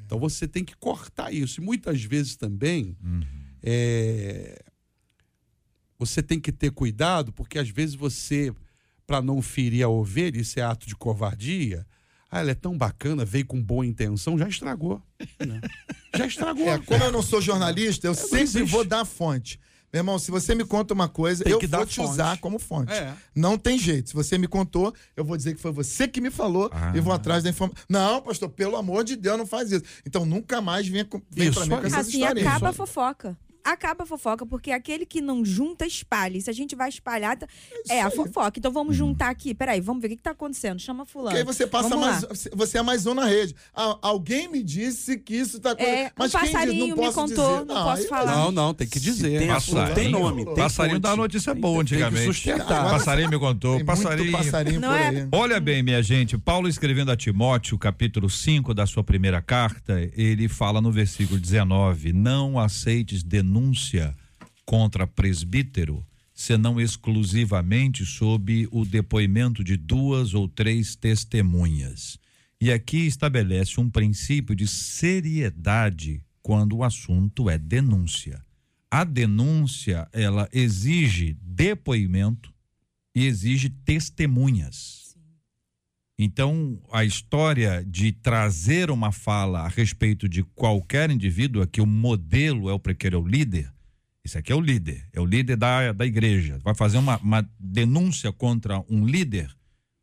Então você tem que cortar isso. E muitas vezes também é, você tem que ter cuidado, porque às vezes você, para não ferir a ovelha, isso é ato de covardia. Ah, ela é tão bacana, veio com boa intenção, já estragou. Já estragou. É, como eu não sou jornalista, eu sempre existe. vou dar a fonte. Meu irmão, se você me conta uma coisa, Tem eu que vou dar te fonte. usar como fonte. É. Não tem jeito. Se você me contou, eu vou dizer que foi você que me falou Ah. e vou atrás da informação. Não, pastor, pelo amor de Deus, não faz isso. Então nunca mais venha Isso pra mim com essas Assim, historinhas. acaba a fofoca. Acaba a fofoca, porque aquele que não junta, espalha. E se a gente vai espalhar, tá- é, a fofoca. Então vamos juntar aqui. Peraí, vamos ver o que, que tá acontecendo. Chama fulano. Porque aí você passa Vamos mais. lá. Você é mais um na rede. Ah, alguém me disse que isso tá É, um Mas quem diz? passarinho me contou, dizer. não posso falar. Não, não, tem que dizer. tem Passarinho. tem nome, tem Passarinho fonte. dá notícia boa Tem que antigamente. sustentar. Passarinho me contou. Tem muito Passarinho. passarinho Não por é? Olha bem, minha gente, Paulo escrevendo a Timóteo, capítulo 5 da sua primeira carta, ele fala no versículo 19: Não aceites denúncia contra presbítero, senão exclusivamente sob o depoimento de duas ou três testemunhas. E aqui estabelece um princípio de seriedade quando o assunto é denúncia. A denúncia, ela exige depoimento e exige testemunhas. Então, a história de trazer uma fala a respeito de qualquer indivíduo, aqui o modelo é o prequeiro, é o líder. Isso aqui é o líder, é o líder da, da igreja. Vai fazer uma, uma denúncia contra um líder,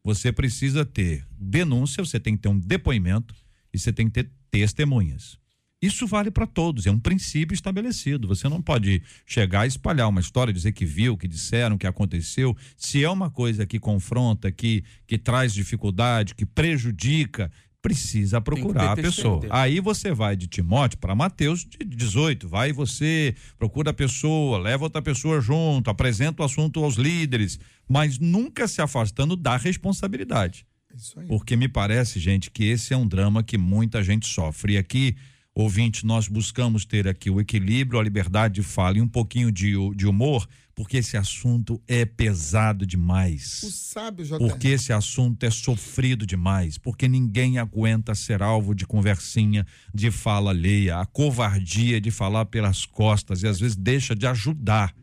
você precisa ter denúncia, você tem que ter um depoimento e você tem que ter testemunhas. Isso vale para todos, é um princípio estabelecido. Você não pode chegar e espalhar uma história, dizer que viu, que disseram, que aconteceu. Se é uma coisa que confronta, que, que traz dificuldade, que prejudica, precisa procurar a pessoa. Aí você vai de Timóteo para Mateus de 18. Vai você, procura a pessoa, leva outra pessoa junto, apresenta o assunto aos líderes, mas nunca se afastando da responsabilidade. Isso aí. Porque me parece, gente, que esse é um drama que muita gente sofre. E aqui, ouvinte, nós buscamos ter aqui o equilíbrio, a liberdade de fala e um pouquinho de, de humor, porque esse assunto é pesado O demais. sábio JR. Porque esse assunto é sofrido demais, porque ninguém aguenta ser alvo de conversinha, de fala alheia, a covardia de falar pelas costas e às vezes deixa de ajudar.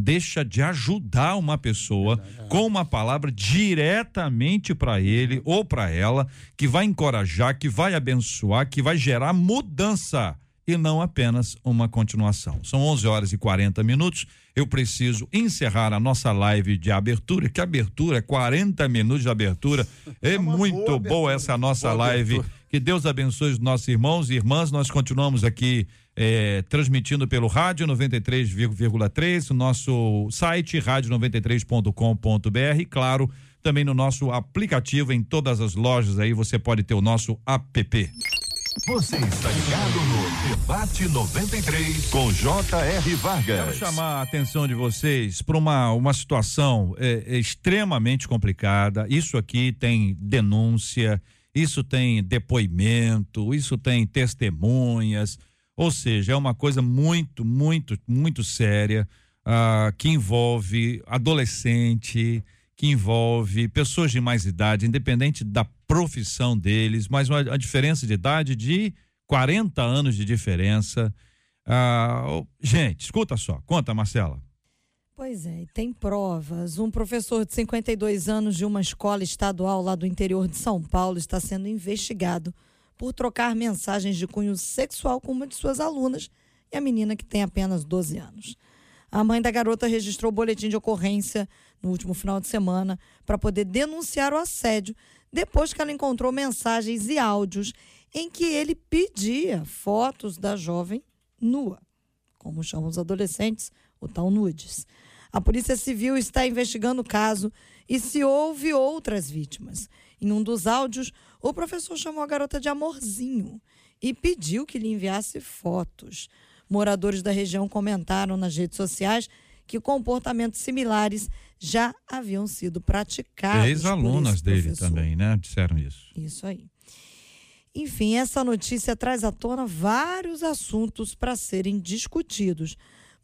Deixa de ajudar uma pessoa com uma palavra diretamente para ele ou para ela, que vai encorajar, que vai abençoar, que vai gerar mudança e não apenas uma continuação. São 11 horas e 40 minutos. Eu preciso encerrar a nossa live de abertura, que abertura, 40 minutos de abertura. É, uma muito boa boa, essa nossa Boa live. abertura. Que Deus abençoe os nossos irmãos e irmãs. Nós continuamos aqui eh, transmitindo pelo rádio 93,3, o nosso site rádio93.com.br, claro, também no nosso aplicativo em todas as lojas aí você pode ter o nosso app. Você está ligado no Debate 93 com J.R. Vargas. Quero chamar a atenção de vocês para uma, uma situação é, é extremamente complicada. Isso aqui tem denúncia, isso tem depoimento, isso tem testemunhas, ou seja, é uma coisa muito, muito, muito séria ah, que envolve adolescente, que envolve pessoas de mais idade, independente da profissão deles, mas uma, a diferença de idade de 40 anos de diferença. Ah, gente, escuta só, conta, Marcela. Pois é, e tem provas. Um professor de 52 anos de uma escola estadual lá do interior de São Paulo está sendo investigado por trocar mensagens de cunho sexual com uma de suas alunas e a menina que tem apenas 12 anos. A mãe da garota registrou boletim de ocorrência no último final de semana para poder denunciar o assédio depois que ela encontrou mensagens e áudios em que ele pedia fotos da jovem nua, como chamam os adolescentes, o tal nudes. A Polícia Civil está investigando o caso e se houve outras vítimas. Em um dos áudios, o professor chamou a garota de amorzinho e pediu que lhe enviasse fotos. Moradores da região comentaram nas redes sociais que comportamentos similares já haviam sido praticados. Ex-alunas dele também, né? Disseram isso. Isso aí. Enfim, essa notícia traz à tona vários assuntos para serem discutidos.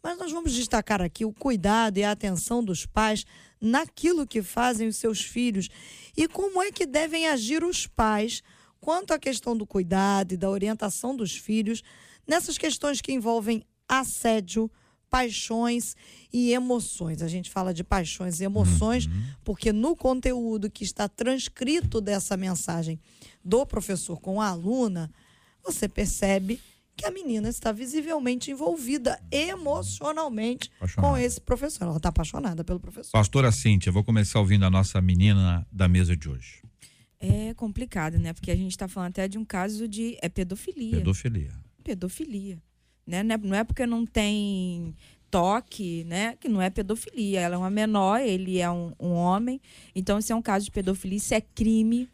Mas nós vamos destacar aqui o cuidado e a atenção dos pais naquilo que fazem os seus filhos e como é que devem agir os pais quanto à questão do cuidado e da orientação dos filhos nessas questões que envolvem assédio, paixões e emoções. A gente fala de paixões e emoções Uhum. porque no conteúdo que está transcrito dessa mensagem do professor com a aluna, você percebe que a menina está visivelmente envolvida emocionalmente Apaixonada. com esse professor. Ela está apaixonada pelo professor. Pastora Cíntia, vou começar ouvindo a nossa menina da mesa de hoje. É complicado, né? Porque a gente está falando até de um caso de é pedofilia. Pedofilia. pedofilia. Né? Não é- Não é porque não tem toque, né? Que não é pedofilia. Ela é uma menor, ele é um, um homem. Então, isso é um caso de pedofilia, isso é crime.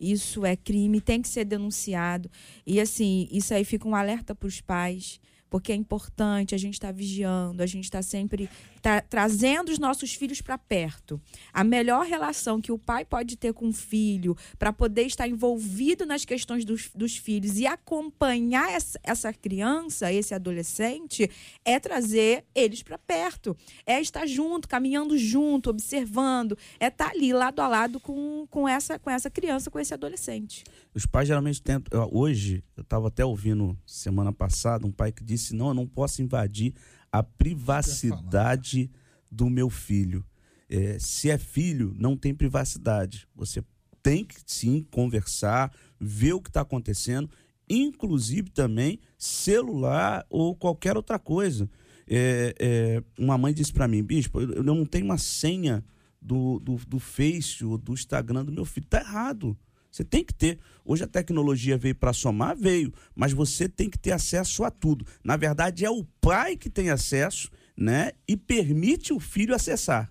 Isso é crime, tem que ser denunciado. E assim, isso aí fica um alerta para os pais, porque é importante, a gente está vigiando, a gente está sempre tra- trazendo os nossos filhos para perto. A melhor relação que o pai pode ter com o filho, para poder estar envolvido nas questões dos, dos filhos e acompanhar essa, essa criança, esse adolescente, é trazer eles para perto. É estar junto, caminhando junto, observando, é estar ali lado a lado com, com, essa, com essa criança, com esse adolescente. Os pais geralmente tentam. Hoje, eu estava até ouvindo semana passada um pai que disse: não, eu não posso invadir a privacidade do meu filho. É, se é filho, não tem privacidade. Você tem que sim conversar, ver o que está acontecendo, inclusive também celular ou qualquer outra coisa. É, é, uma mãe disse para mim, bispo, eu, eu não tenho uma senha do, do, do Face ou do Instagram do meu filho. Tá errado. Você tem que ter. Hoje a tecnologia veio para somar, veio, mas você tem que ter acesso a tudo. Na verdade, é o pai que tem acesso, né? E permite o filho acessar.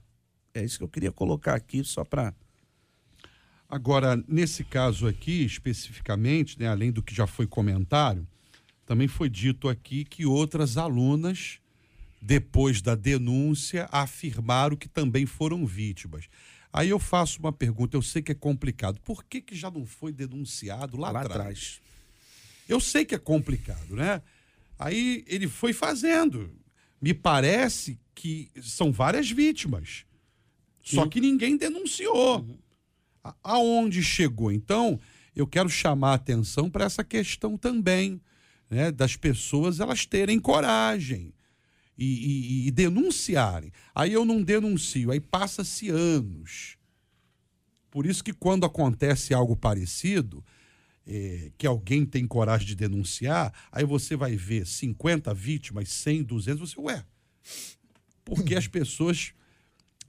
É isso que eu queria colocar aqui só para Agora, nesse caso aqui, especificamente, né, além do que já foi comentário, também foi dito aqui que outras alunas, depois da denúncia, afirmaram que também foram vítimas. Aí eu faço uma pergunta, eu sei que é complicado. Por que, que já não foi denunciado lá, lá atrás? Eu sei que é complicado, né? Aí ele foi fazendo. Me parece que são várias vítimas. Só Sim. que ninguém denunciou. A- Aonde chegou? Então, eu quero chamar a atenção para essa questão também, né? Das pessoas elas terem coragem e, e- e denunciarem. Aí eu não denuncio, aí passa-se anos. Por isso que quando acontece algo parecido, é, que alguém tem coragem de denunciar, aí você vai ver 50 vítimas, 100, 200, você, ué, porque as pessoas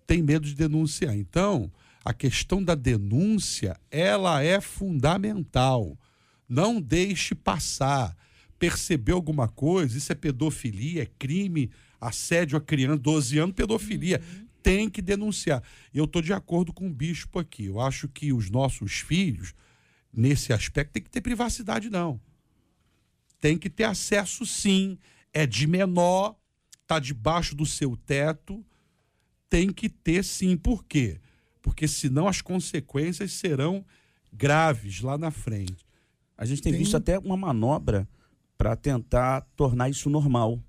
têm medo de denunciar. Então, a questão da denúncia, ela é fundamental. Não deixe passar. Percebeu alguma coisa, isso é pedofilia, é crime, assédio a criança, 12 anos, pedofilia. Tem que denunciar. Eu estou de acordo com o bispo aqui. Eu acho que os nossos filhos, nesse aspecto, tem que ter privacidade, não. Tem que ter acesso, sim. É de menor, está debaixo do seu teto. Tem que ter, sim. Por quê? Porque senão as consequências serão graves lá na frente. A gente tem, Tem- visto até uma manobra para tentar tornar isso normal,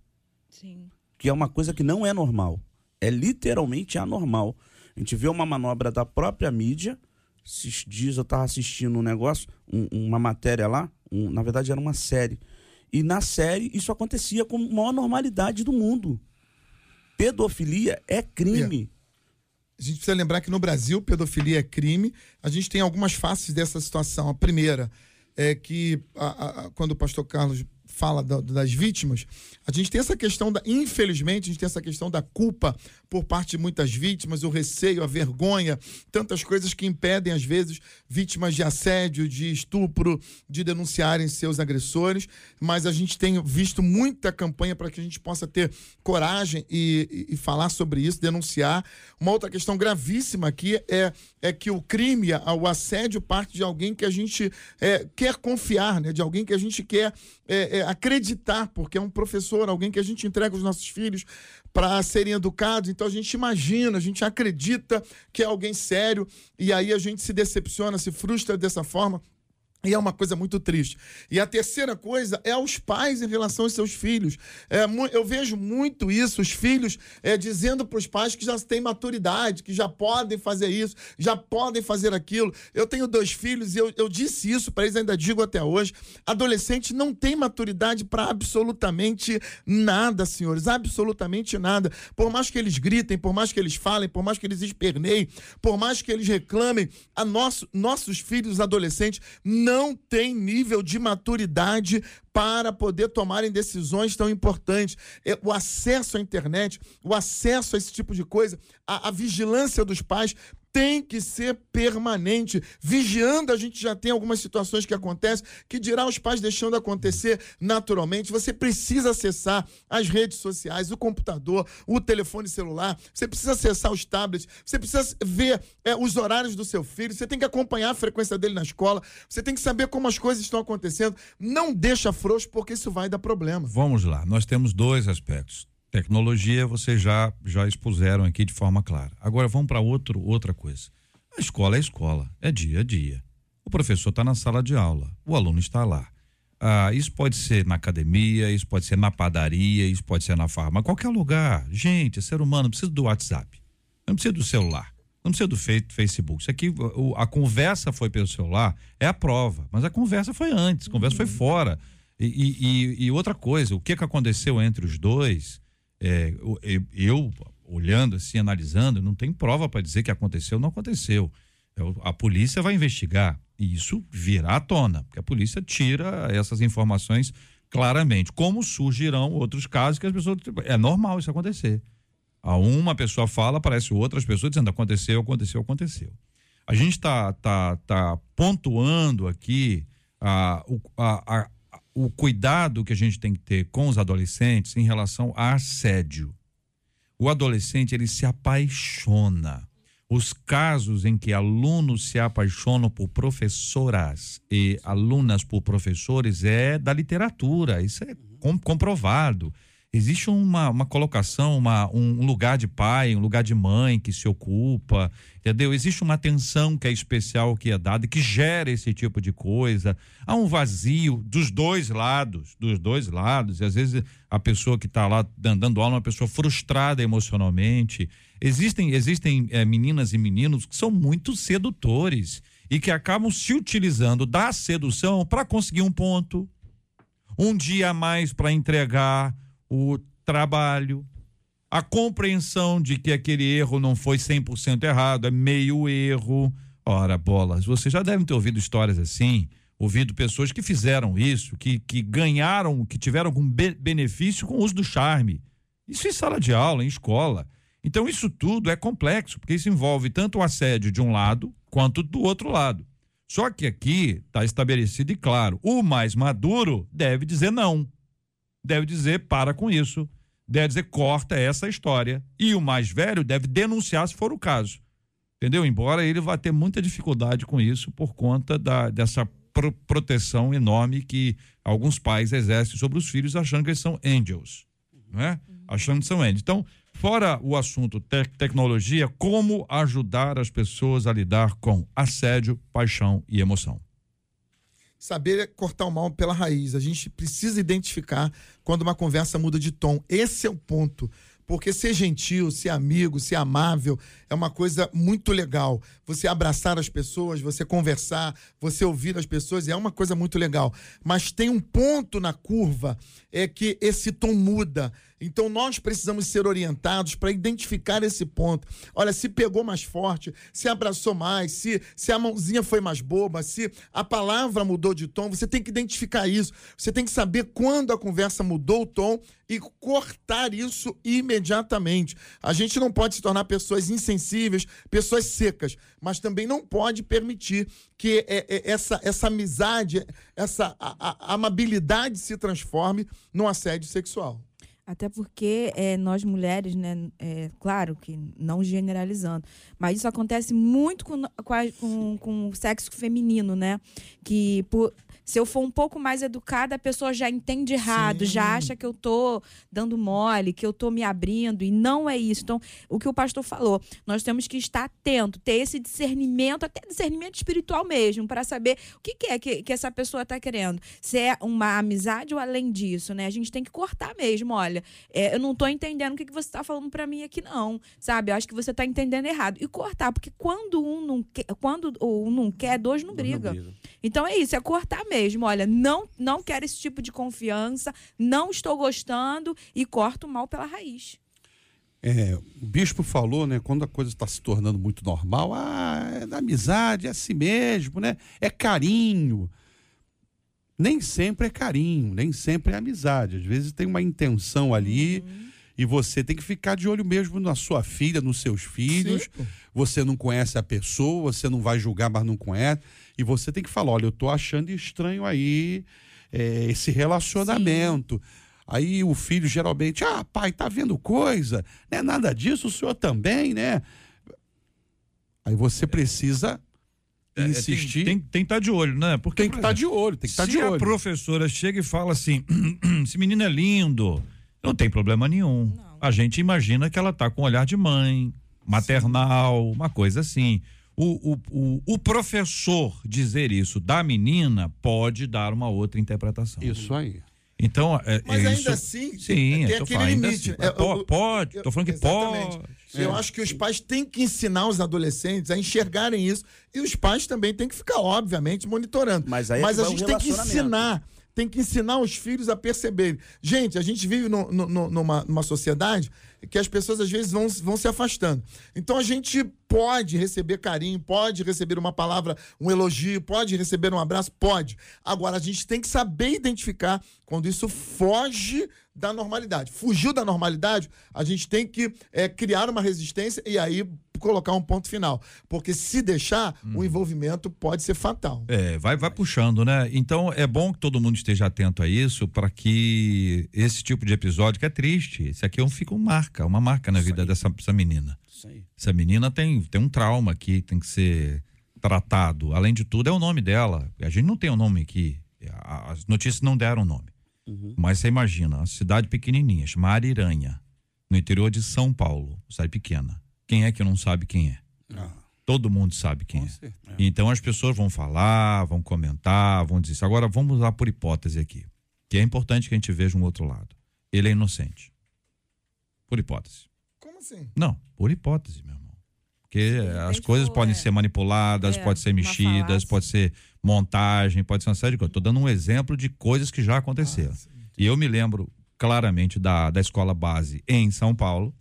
Sim. que é uma coisa que não é normal. É literalmente anormal. A gente vê uma manobra da própria mídia. Esses dias eu estava assistindo um negócio, um- uma matéria lá, um- na verdade era uma série. E na série isso acontecia com a maior normalidade do mundo. Pedofilia é crime. A gente precisa lembrar que no Brasil, pedofilia é crime. A gente tem algumas faces dessa situação. A primeira é que, a- a- quando o pastor Carlos fala da- das vítimas, a gente tem essa questão da, infelizmente, a gente tem essa questão da culpa por parte de muitas vítimas, o receio, a vergonha, tantas coisas que impedem, às vezes, vítimas de assédio, de estupro, de denunciarem seus agressores. Mas a gente tem visto muita campanha para que a gente possa ter coragem e, e- e falar sobre isso, denunciar. Uma outra questão gravíssima aqui é, é que o crime, o assédio, parte de alguém que a gente é, quer confiar, né? de alguém que a gente quer é, é, acreditar, porque é um professor, alguém que a gente entrega os nossos filhos para serem educados. Então a gente imagina, a gente acredita que é alguém sério e aí a gente se decepciona, se frustra dessa forma. E é uma coisa muito triste. E a terceira coisa é os pais em relação aos seus filhos. É, eu vejo muito isso, os filhos é, dizendo para os pais que já têm maturidade, que já podem fazer isso, já podem fazer aquilo. Eu tenho dois filhos e eu, eu disse isso para eles, ainda digo até hoje. Adolescente não tem maturidade para absolutamente nada, senhores. Absolutamente nada. Por mais que eles gritem, por mais que eles falem, por mais que eles esperneiem, por mais que eles reclamem, a nosso, nossos filhos adolescentes não têm nível de maturidade para poder tomarem decisões tão importantes. É, O acesso à internet, o acesso a esse tipo de coisa, a, a vigilância dos pais tem que ser permanente. Vigiando, a gente já tem algumas situações que acontecem, que dirá os pais deixando acontecer naturalmente. Você precisa acessar as redes sociais, o computador, o telefone celular, você precisa acessar os tablets, você precisa ver é, os horários do seu filho, você tem que acompanhar a frequência dele na escola, você tem que saber como as coisas estão acontecendo. Não deixa frouxo, porque isso vai dar problema. Vamos lá, nós temos dois aspectos. Tecnologia, vocês já, já expuseram aqui de forma clara. Agora vamos para outra coisa. A escola é escola, é dia a dia. O professor está na sala de aula, o aluno está lá. Ah, isso pode ser na academia, isso pode ser na padaria, isso pode ser na farmácia, qualquer lugar. Gente, ser humano não precisa do WhatsApp, não precisa do celular, não precisa do Facebook. Isso aqui, a conversa foi pelo celular, é a prova, mas a conversa foi antes, a conversa foi fora. E, e- e- e outra coisa, o que, que aconteceu entre os dois, é, eu, eu, olhando assim, analisando, não tem prova para dizer que aconteceu ou não aconteceu. É, A polícia vai investigar e isso virá à tona, porque a polícia tira essas informações claramente. Como surgirão outros casos que as pessoas. É normal isso acontecer. A uma pessoa fala, aparece outras pessoas dizendo aconteceu, aconteceu, aconteceu. A gente está tá, tá pontuando aqui o, a- a- o cuidado que a gente tem que ter com os adolescentes em relação a assédio. O adolescente ele se apaixona. Os casos em que alunos se apaixonam por professoras e alunas por professores é da literatura, isso é com- comprovado. Existe uma, uma colocação, uma, um lugar de pai, um lugar de mãe que se ocupa, entendeu? Existe uma atenção que é especial que é dada que gera esse tipo de coisa. Há um vazio dos dois lados, dos dois lados. E às vezes a pessoa que está lá dan- dando aula é uma pessoa frustrada emocionalmente. Existem, existem eh, meninas e meninos que são muito sedutores e que acabam se utilizando da sedução para conseguir um ponto, um dia a mais para entregar o trabalho, a compreensão de que aquele erro não foi 100% errado, é meio erro. Ora, bolas, vocês já devem ter ouvido histórias assim, ouvido pessoas que fizeram isso, que, que ganharam, que tiveram algum be- benefício com o uso do charme. Isso em sala de aula, em escola. Então, isso tudo é complexo, porque isso envolve tanto o assédio de um lado quanto do outro lado. Só que aqui está estabelecido e claro: o mais maduro deve dizer não. Deve dizer para com isso. Deve dizer corta essa história. E o mais velho deve denunciar se for o caso. Entendeu? Embora ele vá ter muita dificuldade com isso por conta da, dessa pro- proteção enorme que alguns pais exercem sobre os filhos, achando que eles são angels. Não é? Achando que são angels. Então, fora o assunto tec- tecnologia, como ajudar as pessoas a lidar com assédio, paixão e emoção? Saber cortar o mal pela raiz. A gente precisa identificar quando uma conversa muda de tom. Esse é o ponto. Porque ser gentil, ser amigo, ser amável é uma coisa muito legal. Você abraçar as pessoas, você conversar, você ouvir as pessoas é uma coisa muito legal. Mas tem um ponto na curva é que esse tom muda. Então nós precisamos ser orientados para identificar esse ponto. Olha, se pegou mais forte, se abraçou mais, se, se a mãozinha foi mais boba, se a palavra mudou de tom, você tem que identificar isso. Você tem que saber quando a conversa mudou o tom e cortar isso imediatamente. A gente não pode se tornar pessoas insensíveis, pessoas secas, mas também não pode permitir que é, é, essa, essa amizade, essa a, a amabilidade se transforme num assédio sexual. Até porque é, nós mulheres, né, é, claro que não generalizando, mas isso acontece muito com, com, com o sexo feminino, né? Que por, se eu for um pouco mais educada, a pessoa já entende errado, Sim. já acha que eu tô dando mole, que eu tô me abrindo, e não é isso. Então, o que o pastor falou, nós temos que estar atento, ter esse discernimento, até discernimento espiritual mesmo, para saber o que, que é que, que essa pessoa está querendo. Se é uma amizade ou além disso, né? A gente tem que cortar mesmo, olha, é, eu não tô entendendo o que, que você está falando para mim aqui, não. Sabe? Eu acho que você está entendendo errado. E cortar, porque quando um não quer, quando um não quer, dois não briga. Então é isso, é cortar mesmo. Olha, não, não quero esse tipo de confiança, não estou gostando e corto o mal pela raiz. É, o bispo falou, né? Quando a coisa está se tornando muito normal, ah, é da amizade, é assim mesmo, né? É carinho. Nem sempre é carinho, nem sempre é amizade. Às vezes tem uma intenção ali e você tem que ficar de olho mesmo na sua filha, nos seus filhos. Sim. Você não conhece a pessoa, você não vai julgar, mas não conhece. E você tem que falar: olha, eu tô achando estranho aí é, esse relacionamento. Aí o filho geralmente, ah, pai, tá vendo coisa? Não é nada disso, o senhor também, né? Aí você precisa É, tem- insistir. Tem, tem que estar de olho, né? Porque, Tem que estar de exemplo, olho, tem que estar se de a olho. professora chega e fala assim: esse menino é lindo, não tem problema nenhum. A gente imagina que ela tá com um olhar de mãe, maternal, uma coisa assim. O, o, o, o professor dizer isso da menina pode dar uma outra interpretação. Isso aí. Então, é, Mas é ainda isso- assim, sim, tem eu aquele limite. assim, É, o- pode, eu- tô falando que exatamente. pode. Eu acho que os pais têm que ensinar os adolescentes a enxergarem isso. E os pais também têm que ficar, obviamente, monitorando. Mas aí é que a gente tem que ensinar. Tem que ensinar os filhos a perceberem. Gente, a gente vive no- no- numa, numa sociedade que as pessoas às vezes vão, vão se afastando. Então a gente pode receber carinho, pode receber uma palavra, um elogio, pode receber um abraço, pode. Agora a gente tem que saber identificar quando isso foge da normalidade. Fugiu da normalidade, a gente tem que é, criar uma resistência e aí colocar um ponto final. Porque se deixar, o envolvimento pode ser fatal. É, vai, vai puxando, né? Então é bom que todo mundo esteja atento a isso para que esse tipo de episódio que é triste, esse aqui é um, fica uma marca, uma marca na vida dessa, dessa menina. Isso aí. Essa menina tem, tem um trauma aqui, tem que ser tratado. Além de tudo, é o nome dela. A gente não tem o nome aqui. As notícias não deram o nome. Mas você imagina, uma cidade pequenininha, chama Ariranha, no interior de São Paulo, cidade pequena. Quem é que não sabe quem é? Todo mundo sabe quem Com é. certeza. Então as pessoas vão falar, vão comentar, vão dizer isso. Agora vamos lá por hipótese aqui, que é importante que a gente veja um outro lado. Ele é inocente. Por hipótese. Como assim? Não, por hipótese, meu irmão. Porque de as coisas for, podem é. ser manipuladas, É, pode ser mexidas, falácia. pode ser montagem, pode ser uma série de coisas. Estou dando um exemplo de coisas que já aconteceram. e eu me lembro claramente da, da escola base em São Paulo,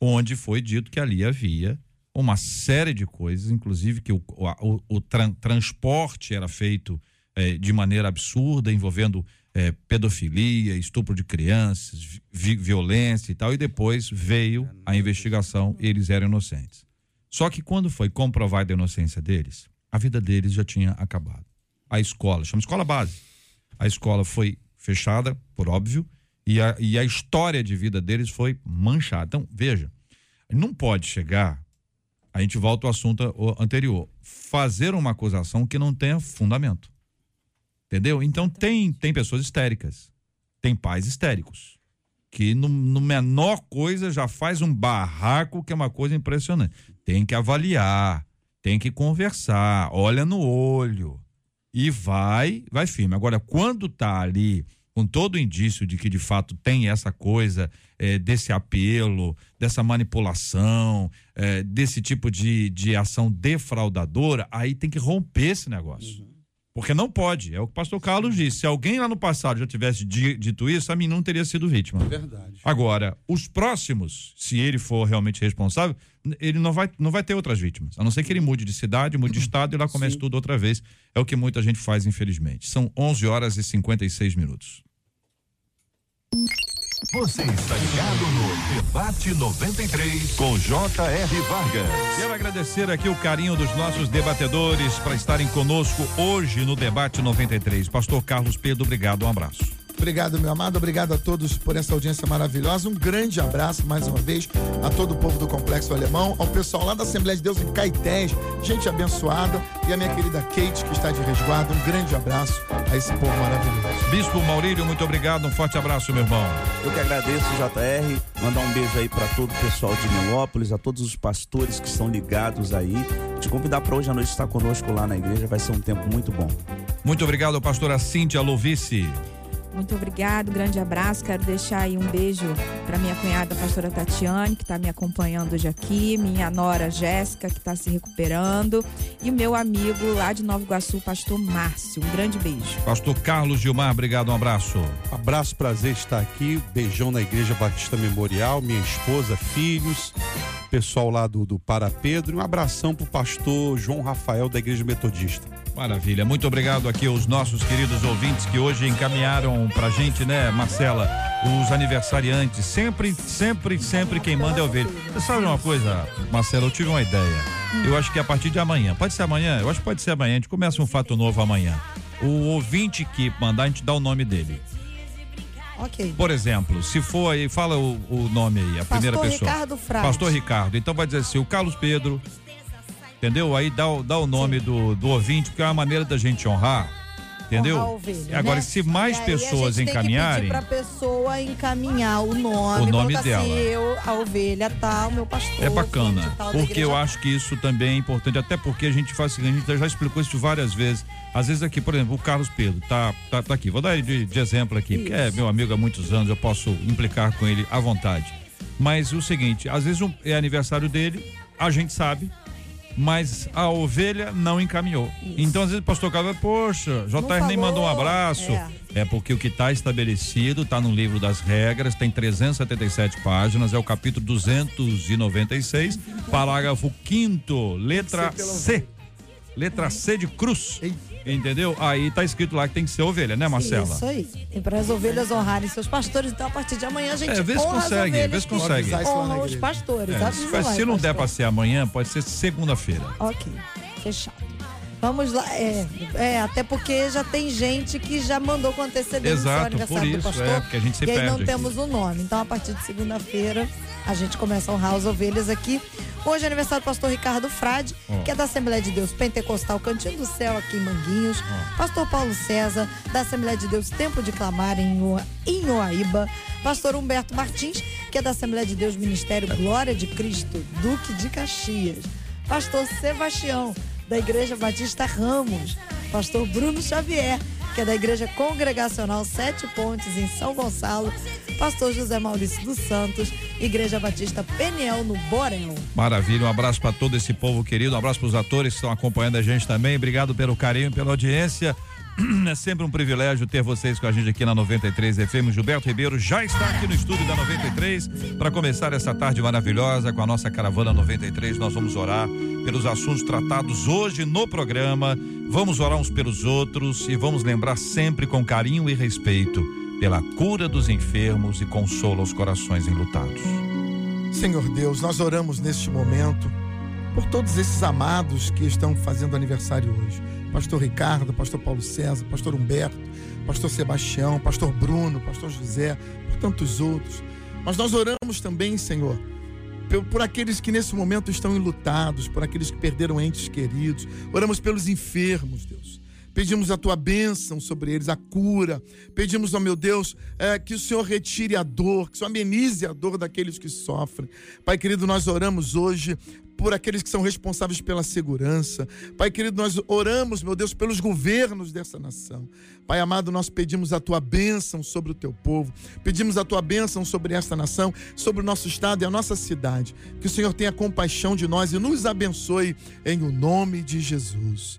onde foi dito que ali havia uma série de coisas, inclusive que o, o, o tran- transporte era feito eh, de maneira absurda, envolvendo eh, pedofilia, estupro de crianças, vi- violência e tal, e depois veio a investigação e eles eram inocentes. Só que quando foi comprovada a inocência deles, a vida deles já tinha acabado. A escola, chama escola base. A escola foi fechada, por óbvio, e a, e a história de vida deles foi manchada. Então, veja, não pode chegar, a gente volta ao assunto anterior, fazer uma acusação que não tenha fundamento. Entendeu? Então, tem, tem pessoas histéricas, tem pais histéricos, que no, no menor coisa já faz um barraco que é uma coisa impressionante. Tem que avaliar, tem que conversar, olha no olho e vai, vai firme. Agora, quando tá ali com todo o indício de que de fato tem essa coisa eh, desse apelo, dessa manipulação, eh, desse tipo de, de ação defraudadora, aí tem que romper esse negócio. Porque não pode, é o que o pastor Carlos disse. Se alguém lá no passado já tivesse di- dito isso, a mim não teria sido vítima. Verdade. Agora, os próximos, se ele for realmente responsável, ele não vai, não vai ter outras vítimas. A não ser que ele mude de cidade, mude de estado e lá comece tudo outra vez. É o que muita gente faz, infelizmente. São 11 horas e 56 minutos. Você está ligado no Debate 93 com J.R. Vargas. Quero agradecer aqui o carinho dos nossos debatedores para estarem conosco hoje no Debate 93. Pastor Carlos Pedro, obrigado, um abraço. Obrigado, meu amado. Obrigado a todos por essa audiência maravilhosa. Um grande abraço mais uma vez a todo o povo do Complexo Alemão, ao pessoal lá da Assembleia de Deus em Caetés, gente abençoada, e a minha querida Kate, que está de resguardo. Um grande abraço a esse povo maravilhoso. Bispo Maurílio, muito obrigado, um forte abraço, meu irmão. Eu que agradeço, JR. Mandar um beijo aí para todo o pessoal de Neópolis, a todos os pastores que estão ligados aí. Te convidar para hoje à noite estar conosco lá na igreja, vai ser um tempo muito bom. Muito obrigado, pastora Cíntia Lovice. Muito obrigado, grande abraço. Quero deixar aí um beijo para minha cunhada, a pastora Tatiane, que está me acompanhando hoje aqui, minha nora Jéssica, que está se recuperando, e meu amigo lá de Nova Iguaçu, pastor Márcio. Um grande beijo. Pastor Carlos Gilmar, obrigado, um abraço. Abraço, prazer estar aqui. Beijão na Igreja Batista Memorial, minha esposa, filhos, pessoal lá do, do Para Pedro. E um abração pro pastor João Rafael da Igreja Metodista. Maravilha, muito obrigado aqui aos nossos queridos ouvintes que hoje encaminharam pra gente, né, Marcela, os aniversariantes. Sempre, sempre, sempre quem manda é o velho. Você sabe uma coisa, Marcela, eu tive uma ideia. Eu acho que a partir de amanhã, pode ser amanhã? Eu acho que pode ser amanhã, a gente começa um fato novo amanhã. O ouvinte que mandar, a gente dá o nome dele. Ok. Por exemplo, se for aí, fala o, o nome aí, a primeira Pastor pessoa. Ricardo Frade. Pastor Ricardo. Então vai dizer assim, o Carlos Pedro, entendeu? Aí dá, o- dá o nome do, do ouvinte, porque é uma maneira da gente honrar, entendeu? Ovelha, Agora, né? se mais pessoas encaminharem, pra pessoa encaminhar o nome. O nome colocar dela. Assim, eu, a ovelha tal, meu pastor. é bacana, tal, porque eu acho que isso também é importante, até porque a gente faz o seguinte, a gente já explicou isso várias vezes. Às vezes aqui, por exemplo, o Carlos Pedro tá, tá, tá aqui, vou dar de, de exemplo aqui, porque é meu amigo há muitos anos, eu posso implicar com ele à vontade. Mas o seguinte, às vezes um- é aniversário dele, a gente sabe, mas a ovelha não encaminhou. Então, às vezes o pastor Carlos, poxa, JR nem mandou um abraço. é. É porque o que está estabelecido está no livro das regras, tem 377 páginas, é o capítulo 296, parágrafo 5 letra C. Letra C de cruz. Entendeu? Aí tá escrito lá que tem que ser ovelha, né, Marcela? Isso aí. E para as ovelhas honrarem seus pastores, então a partir de amanhã a gente É, vê se honra consegue, vê se consegue. Isso honram os pastores. É, se, lá, se não der para ser amanhã, pode ser segunda-feira. Ok, fechado. Vamos lá, é, é, até porque já tem gente que já mandou com antecedência Exato, o aniversário por do isso, pastor. é, porque a gente se e aí perde não aqui. temos o nome. Então, a partir de segunda-feira, a gente começa a honrar as ovelhas aqui. Hoje é aniversário do pastor Ricardo Frade, Ó. que é da Assembleia de Deus Pentecostal Cantinho do Céu, aqui em Manguinhos. Pastor Paulo César, da Assembleia de Deus Tempo de Clamar, em Ioa- em Ioaíba. Pastor Humberto Martins, que é da Assembleia de Deus Ministério Glória de Cristo, Duque de Caxias. Pastor Sebastião, da Igreja Batista Ramos. Pastor Bruno Xavier, que é da Igreja Congregacional Sete Pontes, em São Gonçalo. Pastor José Maurício dos Santos, Igreja Batista Peniel, no Borel. Maravilha, um abraço para todo esse povo querido, um abraço para os atores que estão acompanhando a gente também. Obrigado pelo carinho, pela audiência. É sempre um privilégio ter vocês com a gente aqui na 93 FM. Gilberto Ribeiro já está aqui no estúdio da 93 para começar essa tarde maravilhosa com a nossa caravana 93. Nós vamos orar pelos assuntos tratados hoje no programa. Vamos orar uns pelos outros e vamos lembrar sempre com carinho e respeito pela cura dos enfermos e consola os corações enlutados. Senhor Deus, nós oramos neste momento por todos esses amados que estão fazendo aniversário hoje. Pastor Ricardo, Pastor Paulo César, Pastor Humberto, Pastor Sebastião, Pastor Bruno, Pastor José, por tantos outros. Mas nós oramos também, Senhor, por, aqueles que nesse momento estão enlutados, por aqueles que perderam entes queridos. Oramos pelos enfermos, Deus. Pedimos a tua bênção sobre eles, a cura. Pedimos, ó meu Deus, eh, que o Senhor retire a dor, que o Senhor amenize a dor daqueles que sofrem. Pai querido, nós oramos hoje por aqueles que são responsáveis pela segurança. Pai querido, nós oramos, meu Deus, pelos governos dessa nação. Pai amado, nós pedimos a tua bênção sobre o teu povo. Pedimos a tua bênção sobre esta nação, sobre o nosso estado e a nossa cidade. Que o Senhor tenha compaixão de nós e nos abençoe em o nome de Jesus.